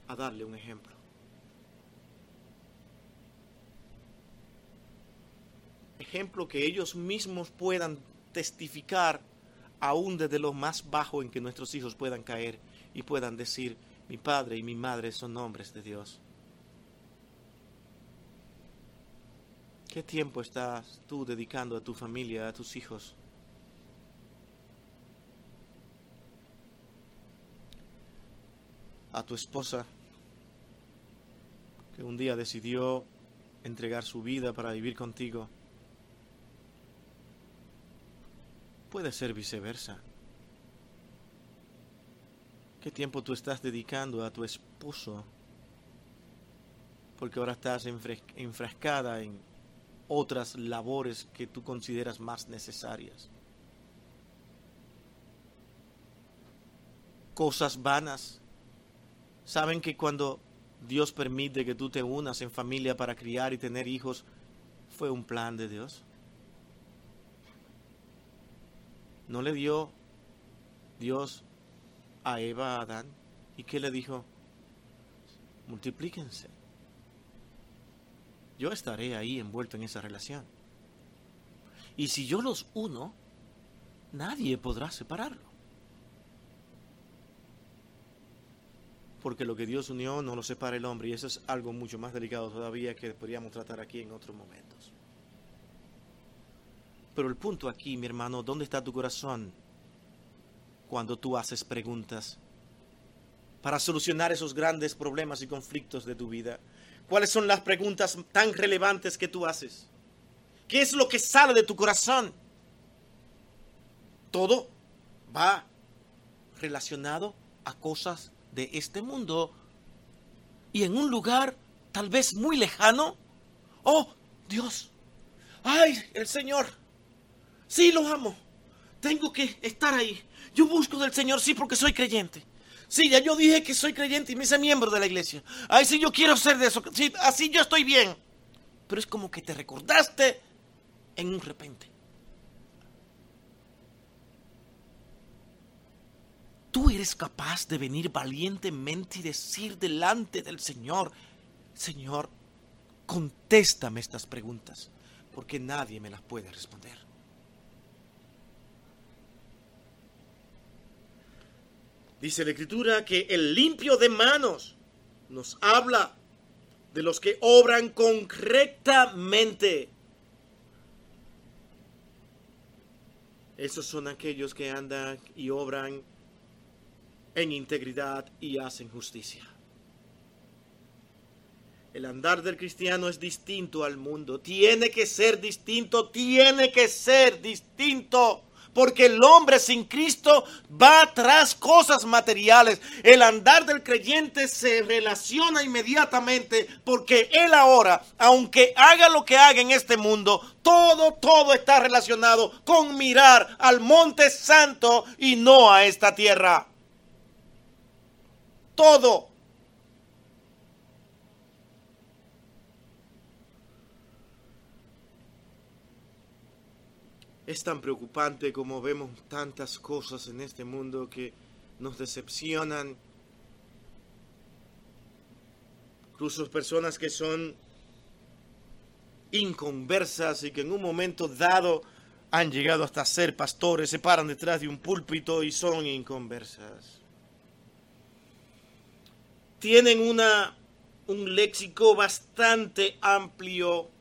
a darle un ejemplo. Ejemplo que ellos mismos puedan testificar aún desde lo más bajo en que nuestros hijos puedan caer y puedan decir, mi padre y mi madre son hombres de Dios. ¿Qué tiempo estás tú dedicando a tu familia, a tus hijos? A tu esposa, que un día decidió entregar su vida para vivir contigo. Puede ser viceversa. ¿Qué tiempo tú estás dedicando a tu esposo? Porque ahora estás enfrascada en otras labores que tú consideras más necesarias. Cosas vanas. Saben que cuando Dios permite que tú te unas en familia para criar y tener hijos, fue un plan de Dios. No le dio Dios a Eva, a Adán, y qué le dijo, multiplíquense yo estaré ahí envuelto en esa relación. Y si yo los uno, nadie podrá separarlo. Porque lo que Dios unió no lo separa el hombre y eso es algo mucho más delicado todavía que podríamos tratar aquí en otros momentos. Pero el punto aquí, mi hermano, ¿dónde está tu corazón cuando tú haces preguntas para solucionar esos grandes problemas y conflictos de tu vida? ¿Cuáles son las preguntas tan relevantes que tú haces? ¿Qué es lo que sale de tu corazón? Todo va relacionado a cosas de este mundo y en un lugar tal vez muy lejano. Oh, Dios. Ay, el Señor. Sí, lo amo. Tengo que estar ahí. Yo busco del Señor, sí, porque soy creyente. Sí, ya yo dije que soy creyente y me hice miembro de la iglesia. Ay, sí, yo quiero ser de eso. Sí, así yo estoy bien. Pero es como que te recordaste en un repente. Tú eres capaz de venir valientemente y decir delante del Señor, Señor, contéstame estas preguntas, porque nadie me las puede responder. Dice la escritura que el limpio de manos nos habla de los que obran correctamente. Esos son aquellos que andan y obran en integridad y hacen justicia. El andar del cristiano es distinto al mundo. Tiene que ser distinto, tiene que ser distinto. Porque el hombre sin Cristo va tras cosas materiales. El andar del creyente se relaciona inmediatamente porque él ahora, aunque haga lo que haga en este mundo, todo, todo está relacionado con mirar al monte santo y no a esta tierra. Todo. Es tan preocupante como vemos tantas cosas en este mundo que nos decepcionan. Incluso personas que son inconversas y que en un momento dado han llegado hasta ser pastores, se paran detrás de un púlpito y son inconversas. Tienen una, un léxico bastante amplio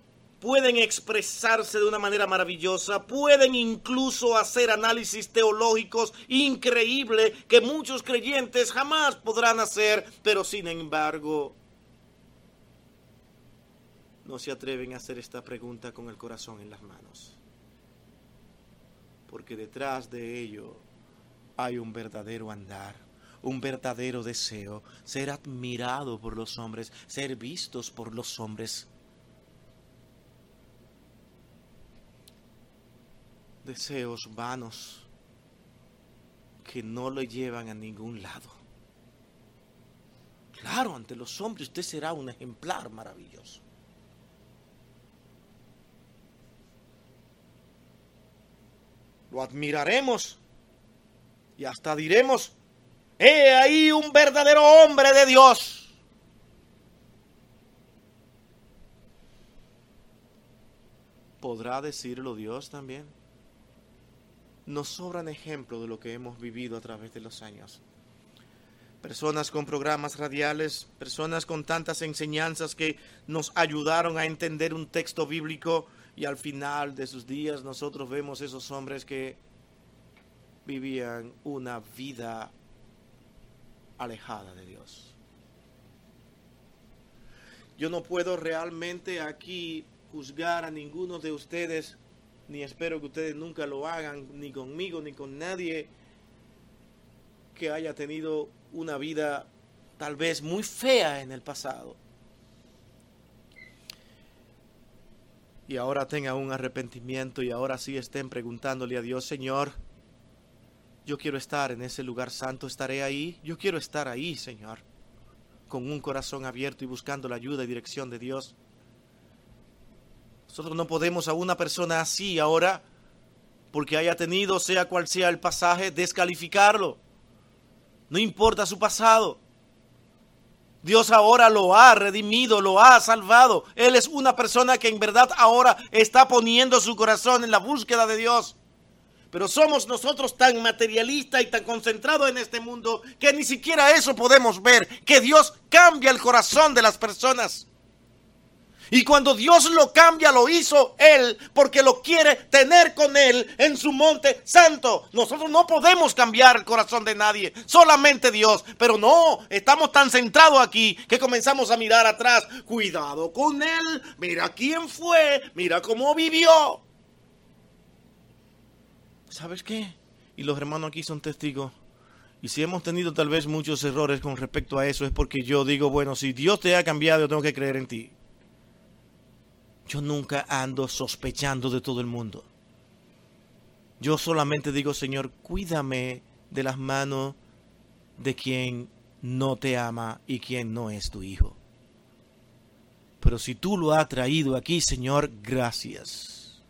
pueden expresarse de una manera maravillosa, pueden incluso hacer análisis teológicos increíbles que muchos creyentes jamás podrán hacer, pero sin embargo no se atreven a hacer esta pregunta con el corazón en las manos. Porque detrás de ello hay un verdadero andar, un verdadero deseo, ser admirado por los hombres, ser vistos por los hombres deseos vanos que no le llevan a ningún lado. Claro, ante los hombres usted será un ejemplar maravilloso. Lo admiraremos y hasta diremos, he ahí un verdadero hombre de Dios. ¿Podrá decirlo Dios también? Nos sobran ejemplos de lo que hemos vivido a través de los años. Personas con programas radiales, personas con tantas enseñanzas que nos ayudaron a entender un texto bíblico y al final de sus días nosotros vemos esos hombres que vivían una vida alejada de Dios. Yo no puedo realmente aquí juzgar a ninguno de ustedes ni espero que ustedes nunca lo hagan, ni conmigo, ni con nadie que haya tenido una vida tal vez muy fea en el pasado. Y ahora tenga un arrepentimiento y ahora sí estén preguntándole a Dios, Señor, yo quiero estar en ese lugar santo, estaré ahí, yo quiero estar ahí, Señor, con un corazón abierto y buscando la ayuda y dirección de Dios. Nosotros no podemos a una persona así ahora, porque haya tenido, sea cual sea el pasaje, descalificarlo. No importa su pasado. Dios ahora lo ha redimido, lo ha salvado. Él es una persona que en verdad ahora está poniendo su corazón en la búsqueda de Dios. Pero somos nosotros tan materialistas y tan concentrados en este mundo que ni siquiera eso podemos ver, que Dios cambia el corazón de las personas. Y cuando Dios lo cambia, lo hizo Él porque lo quiere tener con Él en su monte santo. Nosotros no podemos cambiar el corazón de nadie, solamente Dios. Pero no, estamos tan centrados aquí que comenzamos a mirar atrás. Cuidado con Él, mira quién fue, mira cómo vivió. ¿Sabes qué? Y los hermanos aquí son testigos. Y si hemos tenido tal vez muchos errores con respecto a eso, es porque yo digo, bueno, si Dios te ha cambiado, yo tengo que creer en ti. Yo nunca ando sospechando de todo el mundo. Yo solamente digo, Señor, cuídame de las manos de quien no te ama y quien no es tu hijo. Pero si tú lo has traído aquí, Señor, gracias.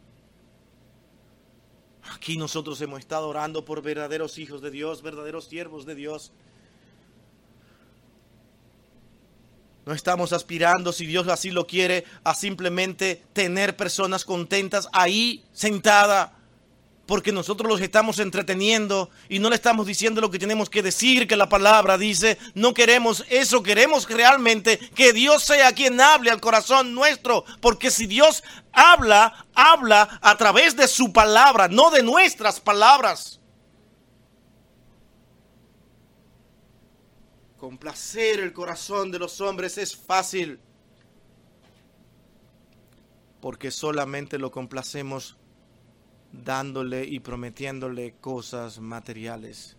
Aquí nosotros hemos estado orando por verdaderos hijos de Dios, verdaderos siervos de Dios. No estamos aspirando, si Dios así lo quiere, a simplemente tener personas contentas ahí, sentada, porque nosotros los estamos entreteniendo y no le estamos diciendo lo que tenemos que decir, que la palabra dice. No queremos eso, queremos realmente que Dios sea quien hable al corazón nuestro, porque si Dios habla, habla a través de su palabra, no de nuestras palabras. Complacer el corazón de los hombres es fácil, porque solamente lo complacemos dándole y prometiéndole cosas materiales.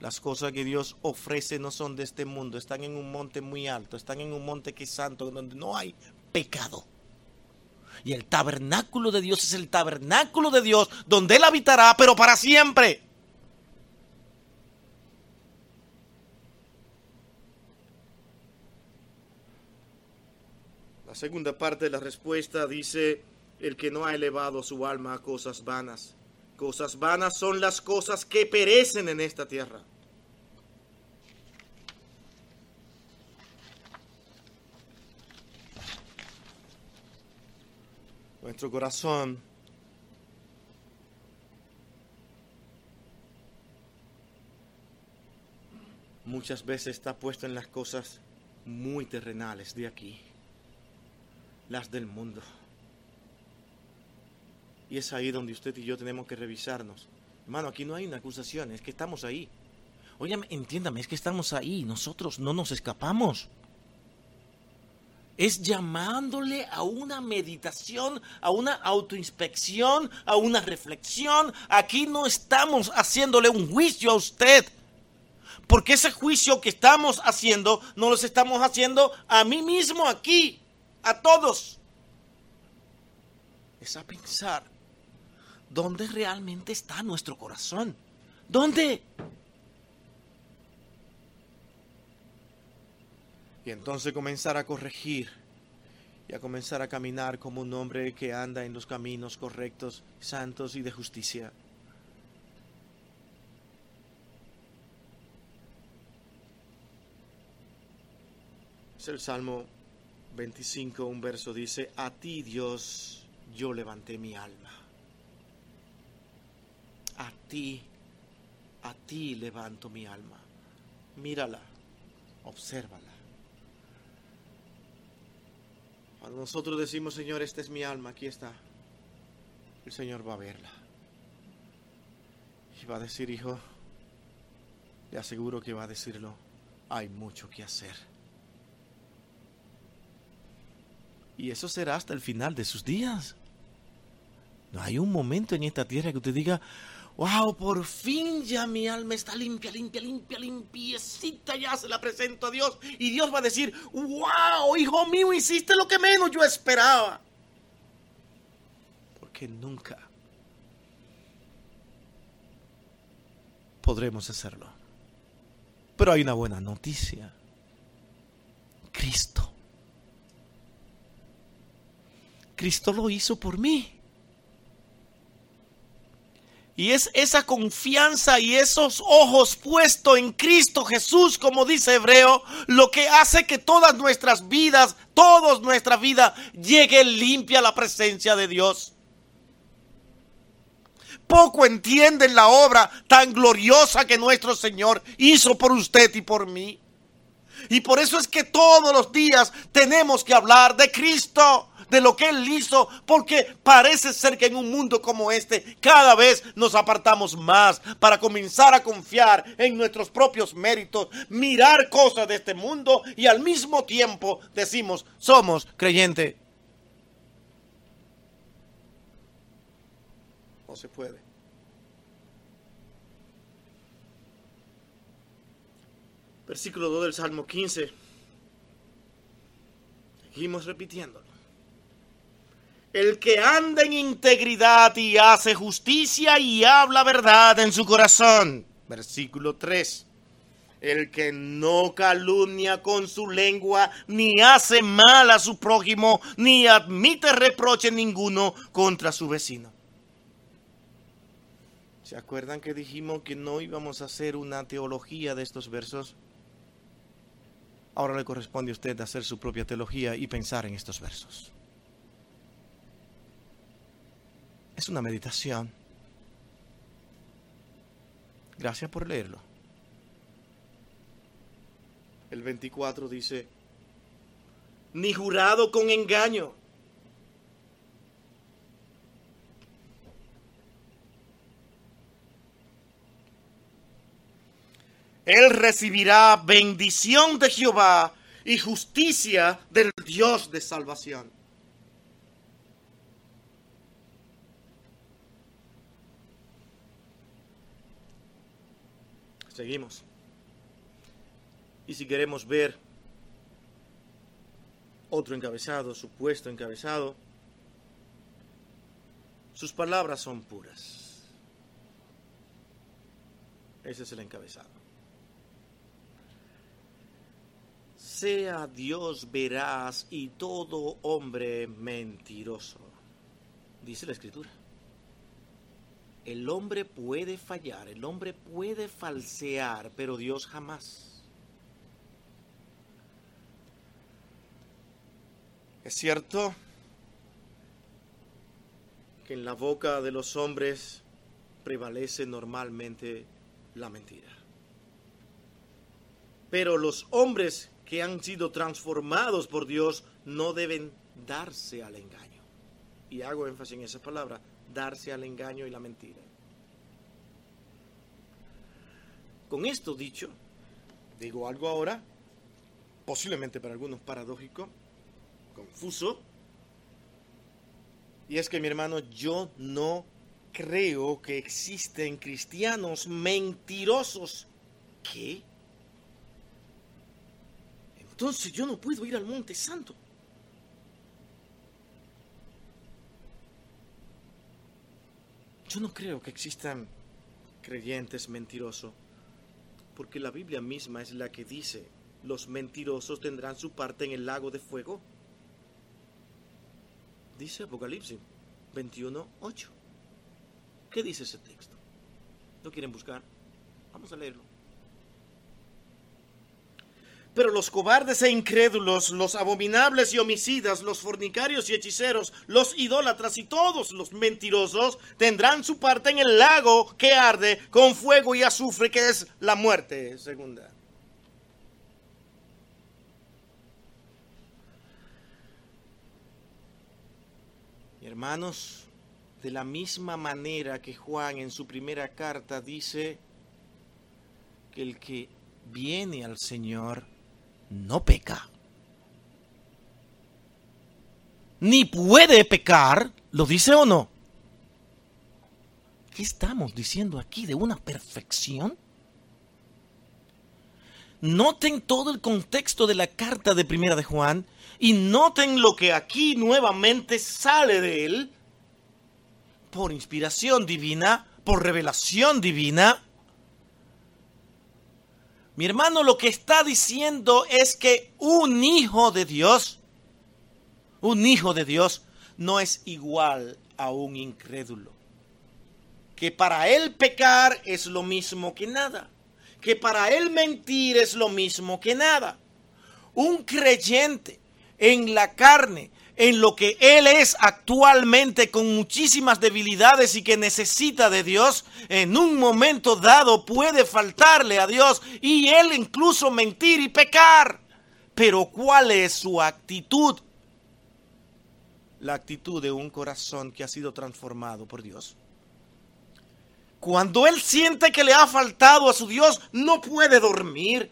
Las cosas que Dios ofrece no son de este mundo, están en un monte muy alto, están en un monte que es santo, donde no hay pecado. Y el tabernáculo de Dios es el tabernáculo de Dios, donde Él habitará, pero para siempre. La segunda parte de la respuesta dice, el que no ha elevado su alma a cosas vanas. Cosas vanas son las cosas que perecen en esta tierra. Nuestro corazón muchas veces está puesto en las cosas muy terrenales de aquí, las del mundo. Y es ahí donde usted y yo tenemos que revisarnos. Hermano, aquí no hay una acusación, es que estamos ahí. Óyame, entiéndame, es que estamos ahí, nosotros no nos escapamos. Es llamándole a una meditación, a una autoinspección, a una reflexión. Aquí no estamos haciéndole un juicio a usted. Porque ese juicio que estamos haciendo, no lo estamos haciendo a mí mismo aquí, a todos. Es a pensar ¿Dónde realmente está nuestro corazón? ¿Dónde? Y entonces comenzar a corregir y a comenzar a caminar como un hombre que anda en los caminos correctos, santos y de justicia. Es el Salmo 25, un verso dice, a ti Dios yo levanté mi alma a ti, a ti levanto mi alma. Mírala, obsérvala. Cuando nosotros decimos, Señor, esta es mi alma, aquí está, el Señor va a verla. Y va a decir, hijo, le aseguro que va a decirlo, hay mucho que hacer. Y eso será hasta el final de sus días. No hay un momento en esta tierra que usted diga, wow, por fin ya mi alma está limpia, limpia, limpia, limpiecita, ya se la presento a Dios. Y Dios va a decir, wow, hijo mío, hiciste lo que menos yo esperaba. Porque nunca podremos hacerlo. Pero hay una buena noticia. Cristo. Cristo lo hizo por mí. Y es esa confianza y esos ojos puestos en Cristo Jesús, como dice Hebreo, lo que hace que todas nuestras vidas, toda nuestra vida, llegue limpia a la presencia de Dios. Poco entienden la obra tan gloriosa que nuestro Señor hizo por usted y por mí. Y por eso es que todos los días tenemos que hablar de Cristo de lo que Él hizo, porque parece ser que en un mundo como este cada vez nos apartamos más para comenzar a confiar en nuestros propios méritos, mirar cosas de este mundo y al mismo tiempo decimos, somos creyentes. No se puede. Versículo 2 del Salmo 15. Seguimos repitiéndolo. El que anda en integridad y hace justicia y habla verdad en su corazón. Versículo 3. El que no calumnia con su lengua, ni hace mal a su prójimo, ni admite reproche ninguno contra su vecino. ¿Se acuerdan que dijimos que no íbamos a hacer una teología de estos versos? Ahora le corresponde a usted hacer su propia teología y pensar en estos versos. Es una meditación. Gracias por leerlo. El 24 dice, ni jurado con engaño. Él recibirá bendición de Jehová y justicia del Dios de salvación. Seguimos. Y si queremos ver otro encabezado, supuesto encabezado, sus palabras son puras. Ese es el encabezado. Sea Dios veraz y todo hombre mentiroso, dice la escritura. El hombre puede fallar, el hombre puede falsear, pero Dios jamás. Es cierto que en la boca de los hombres prevalece normalmente la mentira. Pero los hombres que han sido transformados por Dios no deben darse al engaño. Y hago énfasis en esa palabra, darse al engaño y la mentira. Con esto dicho, digo algo ahora, posiblemente para algunos paradójico, confuso, y es que mi hermano, yo no creo que existen cristianos mentirosos. ¿Qué? Entonces yo no puedo ir al Monte Santo. Yo no creo que existan creyentes mentirosos, porque la Biblia misma es la que dice, los mentirosos tendrán su parte en el lago de fuego. Dice Apocalipsis 21.8. ¿Qué dice ese texto? ¿Lo quieren buscar? Vamos a leerlo. Pero los cobardes e incrédulos, los abominables y homicidas, los fornicarios y hechiceros, los idólatras y todos los mentirosos tendrán su parte en el lago que arde con fuego y azufre, que es la muerte segunda. Hermanos, de la misma manera que Juan en su primera carta dice que el que viene al Señor no peca. Ni puede pecar, ¿lo dice o no? ¿Qué estamos diciendo aquí de una perfección? Noten todo el contexto de la carta de Primera de Juan y noten lo que aquí nuevamente sale de él por inspiración divina, por revelación divina. Mi hermano lo que está diciendo es que un hijo de Dios, un hijo de Dios no es igual a un incrédulo. Que para él pecar es lo mismo que nada que para él mentir es lo mismo que nada. Un creyente en la carne, en lo que él es actualmente con muchísimas debilidades y que necesita de Dios, en un momento dado puede faltarle a Dios y él incluso mentir y pecar. Pero ¿cuál es su actitud? La actitud de un corazón que ha sido transformado por Dios. Cuando él siente que le ha faltado a su Dios, no puede dormir.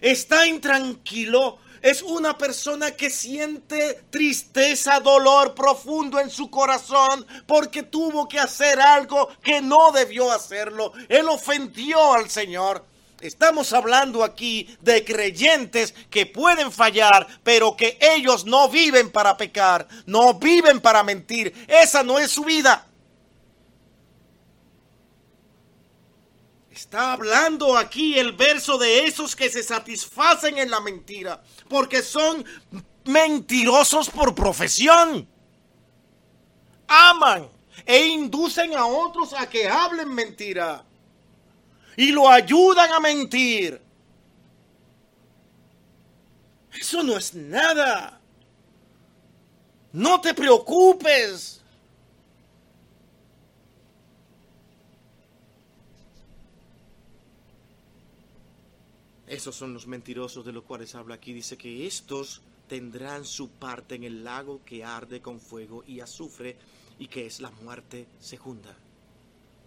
Está intranquilo. Es una persona que siente tristeza, dolor profundo en su corazón porque tuvo que hacer algo que no debió hacerlo. Él ofendió al Señor. Estamos hablando aquí de creyentes que pueden fallar, pero que ellos no viven para pecar, no viven para mentir. Esa no es su vida. Está hablando aquí el verso de esos que se satisfacen en la mentira, porque son mentirosos por profesión. Aman e inducen a otros a que hablen mentira y lo ayudan a mentir. Eso no es nada. No te preocupes. Esos son los mentirosos de los cuales habla aquí. Dice que estos tendrán su parte en el lago que arde con fuego y azufre y que es la muerte segunda.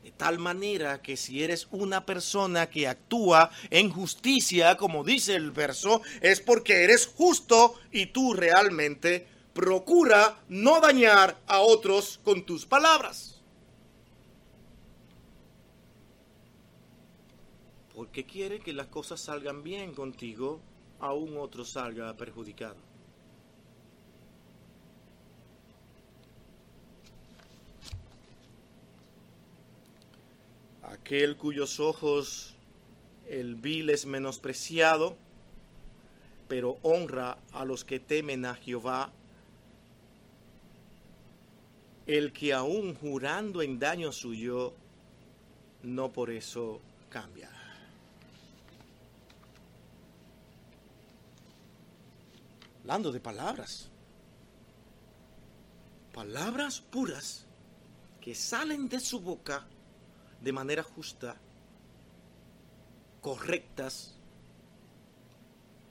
De tal manera que si eres una persona que actúa en justicia, como dice el verso, es porque eres justo y tú realmente procura no dañar a otros con tus palabras. Porque quiere que las cosas salgan bien contigo, aún otro salga perjudicado. aquel cuyos ojos el vil es menospreciado, pero honra a los que temen a Jehová, el que aún jurando en daño suyo, no por eso cambia. Hablando de palabras, palabras puras que salen de su boca de manera justa, correctas,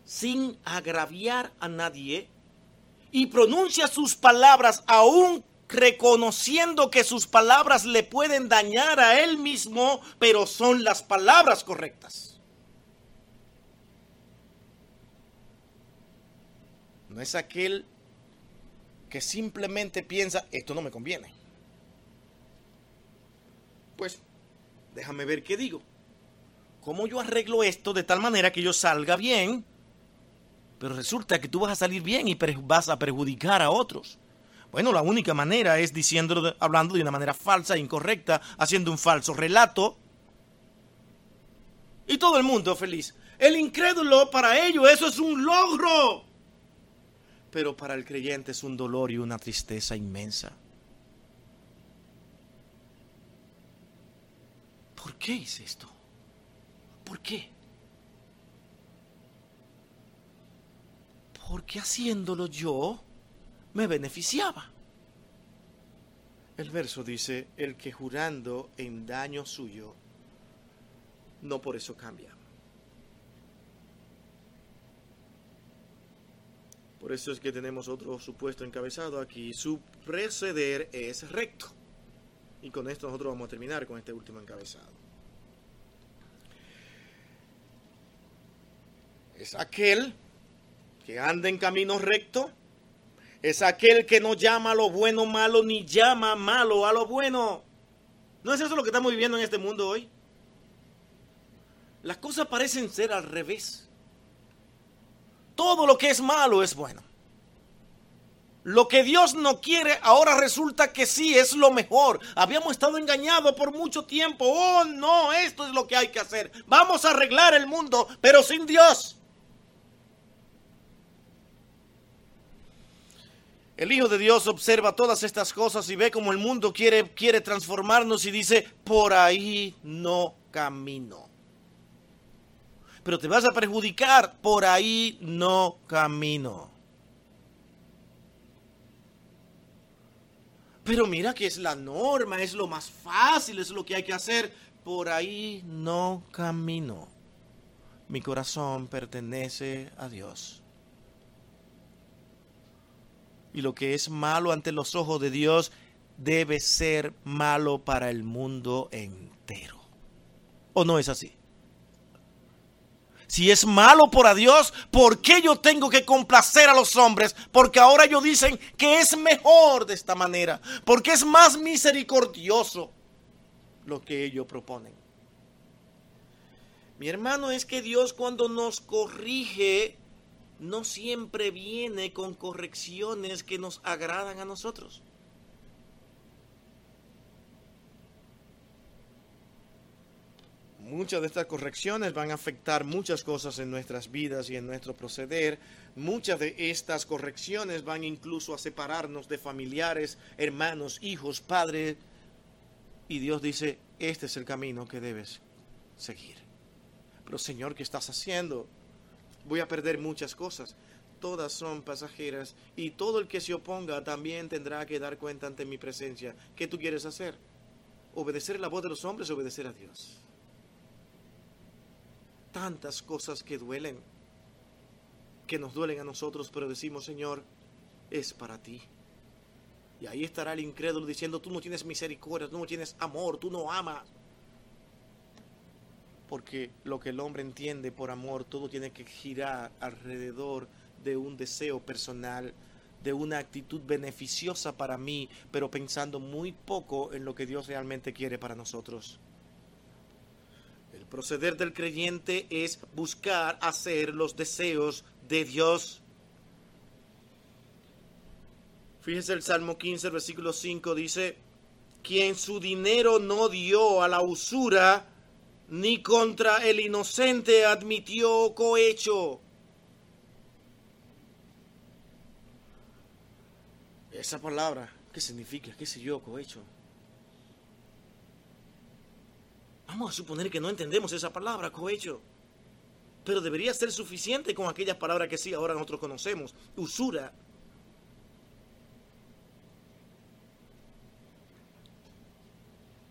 sin agraviar a nadie, y pronuncia sus palabras aún reconociendo que sus palabras le pueden dañar a él mismo, pero son las palabras correctas. No es aquel que simplemente piensa, esto no me conviene. Pues déjame ver qué digo. ¿Cómo yo arreglo esto de tal manera que yo salga bien? Pero resulta que tú vas a salir bien y vas a perjudicar a otros. Bueno, la única manera es diciéndolo, hablando de una manera falsa, incorrecta, haciendo un falso relato. Y todo el mundo feliz. El incrédulo, para ello, eso es un logro. Pero para el creyente es un dolor y una tristeza inmensa. ¿Por qué hice esto? ¿Por qué? Porque haciéndolo yo me beneficiaba. El verso dice, el que jurando en daño suyo, no por eso cambia. Por eso es que tenemos otro supuesto encabezado aquí. Su preceder es recto. Y con esto nosotros vamos a terminar con este último encabezado. Es aquel que anda en camino recto. Es aquel que no llama a lo bueno malo ni llama malo a lo bueno. ¿No es eso lo que estamos viviendo en este mundo hoy? Las cosas parecen ser al revés. Todo lo que es malo es bueno. Lo que Dios no quiere ahora resulta que sí es lo mejor. Habíamos estado engañados por mucho tiempo. Oh, no, esto es lo que hay que hacer. Vamos a arreglar el mundo, pero sin Dios. El Hijo de Dios observa todas estas cosas y ve cómo el mundo quiere, quiere transformarnos y dice, por ahí no camino. Pero te vas a perjudicar, por ahí no camino. Pero mira que es la norma, es lo más fácil, es lo que hay que hacer. Por ahí no camino. Mi corazón pertenece a Dios. Y lo que es malo ante los ojos de Dios debe ser malo para el mundo entero. ¿O no es así? Si es malo por a Dios, ¿por qué yo tengo que complacer a los hombres? Porque ahora ellos dicen que es mejor de esta manera, porque es más misericordioso lo que ellos proponen. Mi hermano, es que Dios cuando nos corrige, no siempre viene con correcciones que nos agradan a nosotros. Muchas de estas correcciones van a afectar muchas cosas en nuestras vidas y en nuestro proceder. Muchas de estas correcciones van incluso a separarnos de familiares, hermanos, hijos, padres. Y Dios dice, este es el camino que debes seguir. Pero Señor, ¿qué estás haciendo? Voy a perder muchas cosas. Todas son pasajeras y todo el que se oponga también tendrá que dar cuenta ante mi presencia. ¿Qué tú quieres hacer? ¿Obedecer la voz de los hombres obedecer a Dios? Tantas cosas que duelen, que nos duelen a nosotros, pero decimos, Señor, es para ti. Y ahí estará el incrédulo diciendo, tú no tienes misericordia, tú no tienes amor, tú no amas. Porque lo que el hombre entiende por amor, todo tiene que girar alrededor de un deseo personal, de una actitud beneficiosa para mí, pero pensando muy poco en lo que Dios realmente quiere para nosotros. El proceder del creyente es buscar hacer los deseos de Dios. Fíjese el Salmo 15, versículo 5 dice, quien su dinero no dio a la usura, ni contra el inocente admitió cohecho. Esa palabra, ¿qué significa? ¿Qué sé yo, cohecho? Vamos a suponer que no entendemos esa palabra, cohecho. Pero debería ser suficiente con aquellas palabras que sí ahora nosotros conocemos. Usura.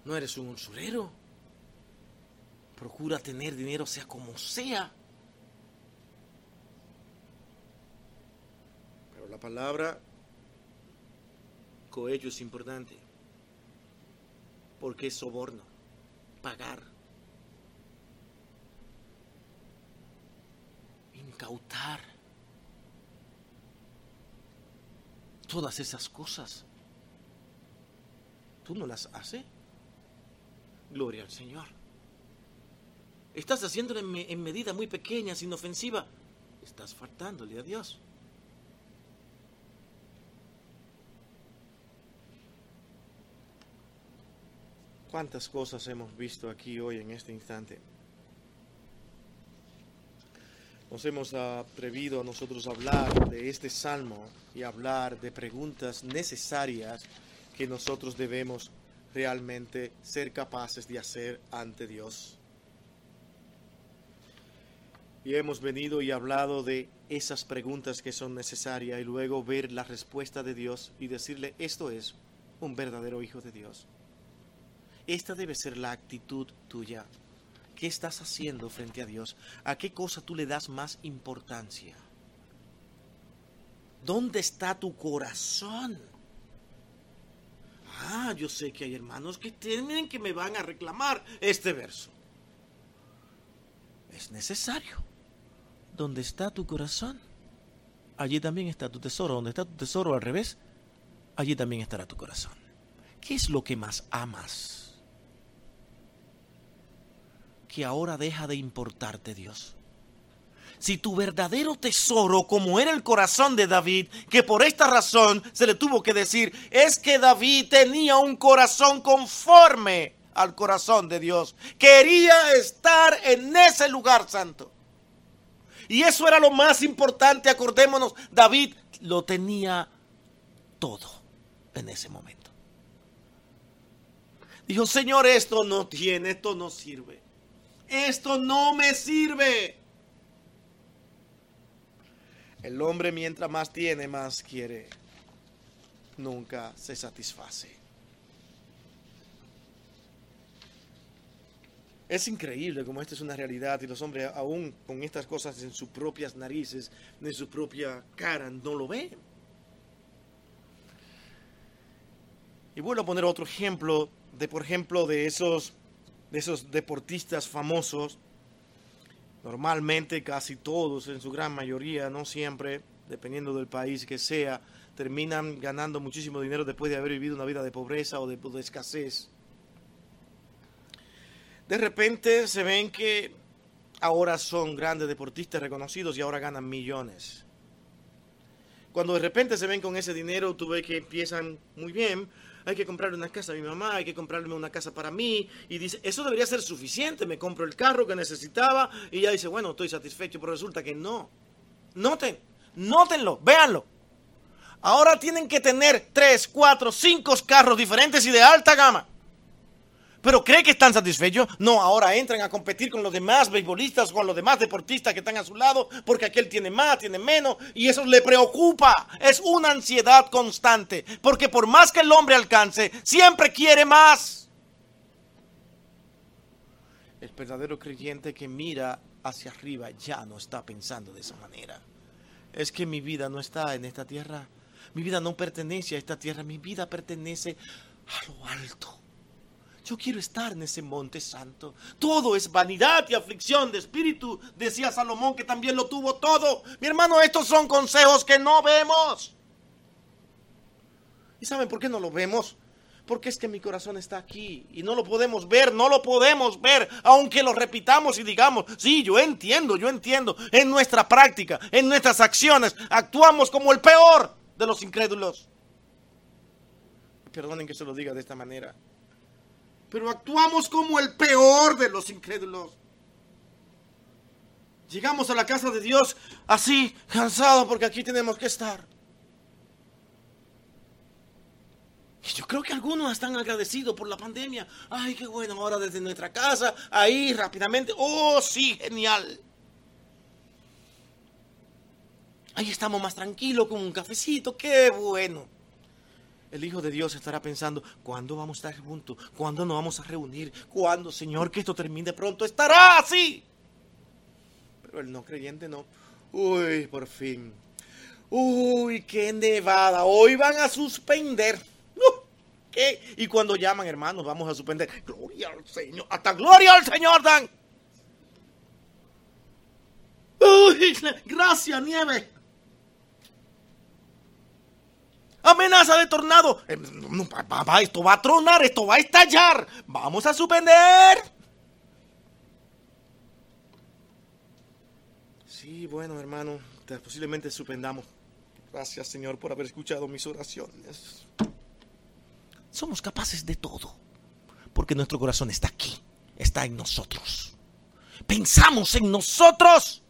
No eres un usurero. Procura tener dinero sea como sea. Pero la palabra cohecho es importante. Porque es soborno. Pagar. Incautar. Todas esas cosas. ¿Tú no las haces? Gloria al Señor. Estás haciéndolo en, me- en medida muy pequeña, sin ofensiva. Estás faltándole a Dios. ¿Cuántas cosas hemos visto aquí hoy en este instante? Nos hemos atrevido a nosotros hablar de este salmo y hablar de preguntas necesarias que nosotros debemos realmente ser capaces de hacer ante Dios. Y hemos venido y hablado de esas preguntas que son necesarias y luego ver la respuesta de Dios y decirle, esto es un verdadero hijo de Dios. Esta debe ser la actitud tuya. ¿Qué estás haciendo frente a Dios? ¿A qué cosa tú le das más importancia? ¿Dónde está tu corazón? Ah, yo sé que hay hermanos que tienen que me van a reclamar este verso. Es necesario. ¿Dónde está tu corazón? Allí también está tu tesoro. Donde está tu tesoro al revés, allí también estará tu corazón. ¿Qué es lo que más amas? Que ahora deja de importarte Dios. Si tu verdadero tesoro, como era el corazón de David, que por esta razón se le tuvo que decir, es que David tenía un corazón conforme al corazón de Dios. Quería estar en ese lugar santo. Y eso era lo más importante, acordémonos, David lo tenía todo en ese momento. Dijo, Señor, esto no tiene, esto no sirve. Esto no me sirve. El hombre mientras más tiene, más quiere. Nunca se satisface. Es increíble como esta es una realidad y los hombres aún con estas cosas en sus propias narices, en su propia cara, no lo ven. Y vuelvo a poner otro ejemplo de, por ejemplo, de esos, de esos deportistas famosos. Normalmente casi todos, en su gran mayoría, no siempre, dependiendo del país que sea, terminan ganando muchísimo dinero después de haber vivido una vida de pobreza o de, escasez. De repente se ven que ahora son grandes deportistas reconocidos y ahora ganan millones. Cuando de repente se ven con ese dinero, tú ves que empiezan muy bien. Hay que comprarle una casa a mi mamá, hay que comprarme una casa para mí. Y dice, eso debería ser suficiente. Me compro el carro que necesitaba y ya dice, bueno, estoy satisfecho. Pero resulta que no. Noten, nótenlo, véanlo. Ahora tienen que tener tres, cuatro, cinco carros diferentes y de alta gama. Pero cree que están satisfechos. No, ahora entran a competir con los demás beisbolistas, con los demás deportistas que están a su lado, porque aquel tiene más, tiene menos, y eso le preocupa. Es una ansiedad constante, porque por más que el hombre alcance, siempre quiere más. El verdadero creyente que mira hacia arriba ya no está pensando de esa manera. Es que mi vida no está en esta tierra. Mi vida no pertenece a esta tierra. Mi vida pertenece a lo alto. Yo quiero estar en ese monte santo. Todo es vanidad y aflicción de espíritu, decía Salomón que también lo tuvo todo. Mi hermano, estos son consejos que no vemos. ¿Y saben por qué no lo vemos? Porque es que mi corazón está aquí y no lo podemos ver, no lo podemos ver, aunque lo repitamos y digamos, sí, yo entiendo, yo entiendo. En nuestra práctica, en nuestras acciones, actuamos como el peor de los incrédulos. Perdonen que se lo diga de esta manera. Pero actuamos como el peor de los incrédulos. Llegamos a la casa de Dios así, cansados porque aquí tenemos que estar. Y yo creo que algunos están agradecidos por la pandemia. Ay, qué bueno, ahora desde nuestra casa, ahí rápidamente. Oh, sí, genial. Ahí estamos más tranquilos con un cafecito, qué bueno. El Hijo de Dios estará pensando, ¿cuándo vamos a estar juntos? ¿Cuándo nos vamos a reunir? ¿Cuándo, Señor, que esto termine pronto? Estará así. Pero el no creyente no. Uy, por fin. Uy, qué nevada. Hoy van a suspender. ¿Qué? Y cuando llaman, hermanos, vamos a suspender. Gloria al Señor. Hasta gloria al Señor dan. Uy, gracias, nieve. Amenaza de tornado. Eh, esto va a tronar, esto va a estallar. Vamos a suspender. Sí, bueno, hermano, posiblemente suspendamos. Gracias, Señor, por haber escuchado mis oraciones. Somos capaces de todo, porque nuestro corazón está aquí, está en nosotros. Pensamos en nosotros.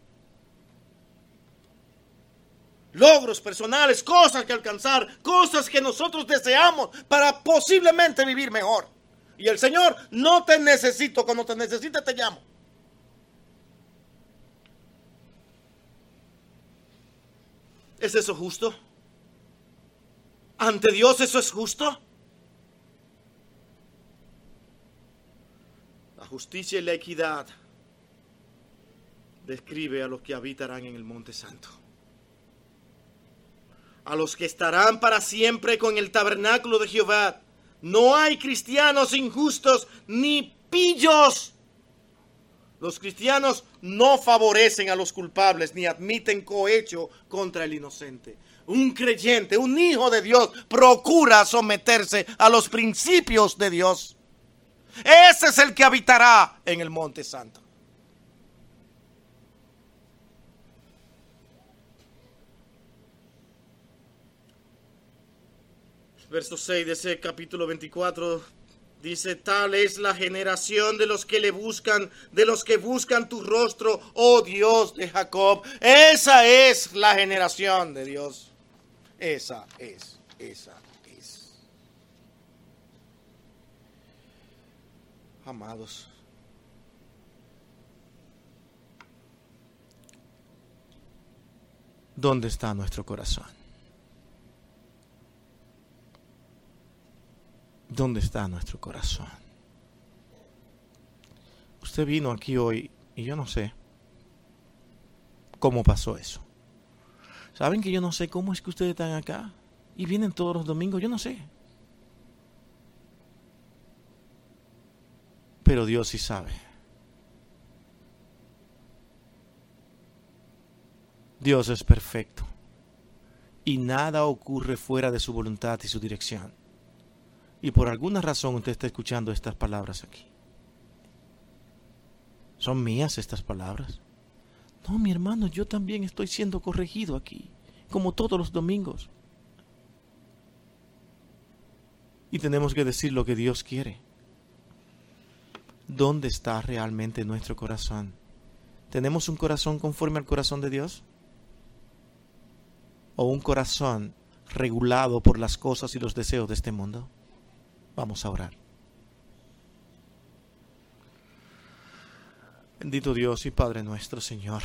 Logros personales, cosas que alcanzar, cosas que nosotros deseamos para posiblemente vivir mejor. Y el Señor, no te necesito, cuando te necesite te llamo. ¿Es eso justo? ¿Ante Dios eso es justo? justicia y la equidad describe a los que habitarán en el monte santo. A los que estarán para siempre con el tabernáculo de Jehová. No hay cristianos injustos ni pillos. Los cristianos no favorecen a los culpables ni admiten cohecho contra el inocente. Un creyente, un hijo de Dios, procura someterse a los principios de Dios. Ese es el que habitará en el monte santo. Verso 6 de ese capítulo 24 dice, tal es la generación de los que le buscan, de los que buscan tu rostro, oh Dios de Jacob. Esa es la generación de Dios. Esa es, esa amados. ¿Dónde está nuestro corazón? ¿Dónde está nuestro corazón? Usted vino aquí hoy y yo no sé cómo pasó eso. ¿Saben que yo no sé cómo es que ustedes están acá? Y vienen todos los domingos, yo no sé. pero Dios sí sabe. Dios es perfecto y nada ocurre fuera de su voluntad y su dirección. Y por alguna razón usted está escuchando estas palabras aquí. ¿Son mías estas palabras? No, mi hermano, yo también estoy siendo corregido aquí, como todos los domingos. Y tenemos que decir lo que Dios quiere. ¿dónde está realmente nuestro corazón? ¿Tenemos un corazón conforme al corazón de Dios? ¿O un corazón regulado por las cosas y los deseos de este mundo? Vamos a orar. Bendito Dios y Padre nuestro Señor.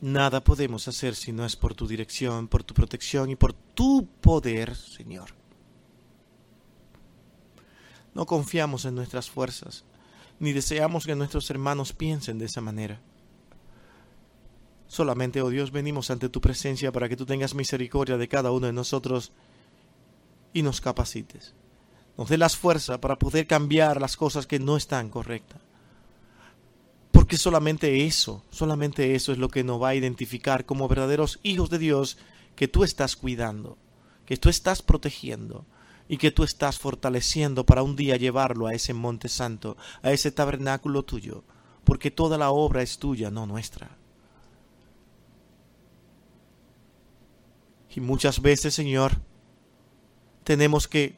Nada podemos hacer si no es por tu dirección, por tu protección y por tu poder, Señor. No confiamos en nuestras fuerzas. ni deseamos que nuestros hermanos piensen de esa manera. Solamente, oh Dios, venimos ante tu presencia para que tú tengas misericordia de cada uno de nosotros y nos capacites. Nos dé las fuerzas para poder cambiar las cosas que no están correctas. Porque solamente eso, solamente eso es lo que nos va a identificar como verdaderos hijos de Dios que tú estás cuidando, que tú estás protegiendo y que tú estás fortaleciendo para un día llevarlo a ese monte santo, a ese tabernáculo tuyo, porque toda la obra es tuya, no nuestra. Y muchas veces, Señor, tenemos que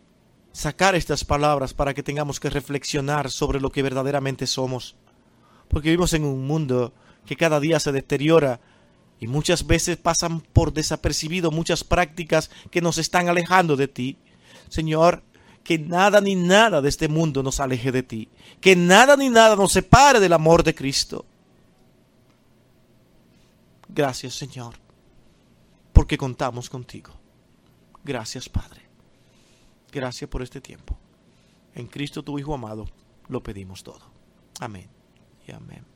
sacar estas palabras para que tengamos que reflexionar sobre lo que verdaderamente somos. Porque vivimos en un mundo que cada día se deteriora y muchas veces pasan por desapercibido muchas prácticas que nos están alejando de ti. Señor, que nada ni nada de este mundo nos aleje de ti. Que nada ni nada nos separe del amor de Cristo. Gracias, Señor, porque contamos contigo. Gracias, Padre. Gracias por este tiempo. En Cristo, tu Hijo amado, lo pedimos todo. Amén y amén.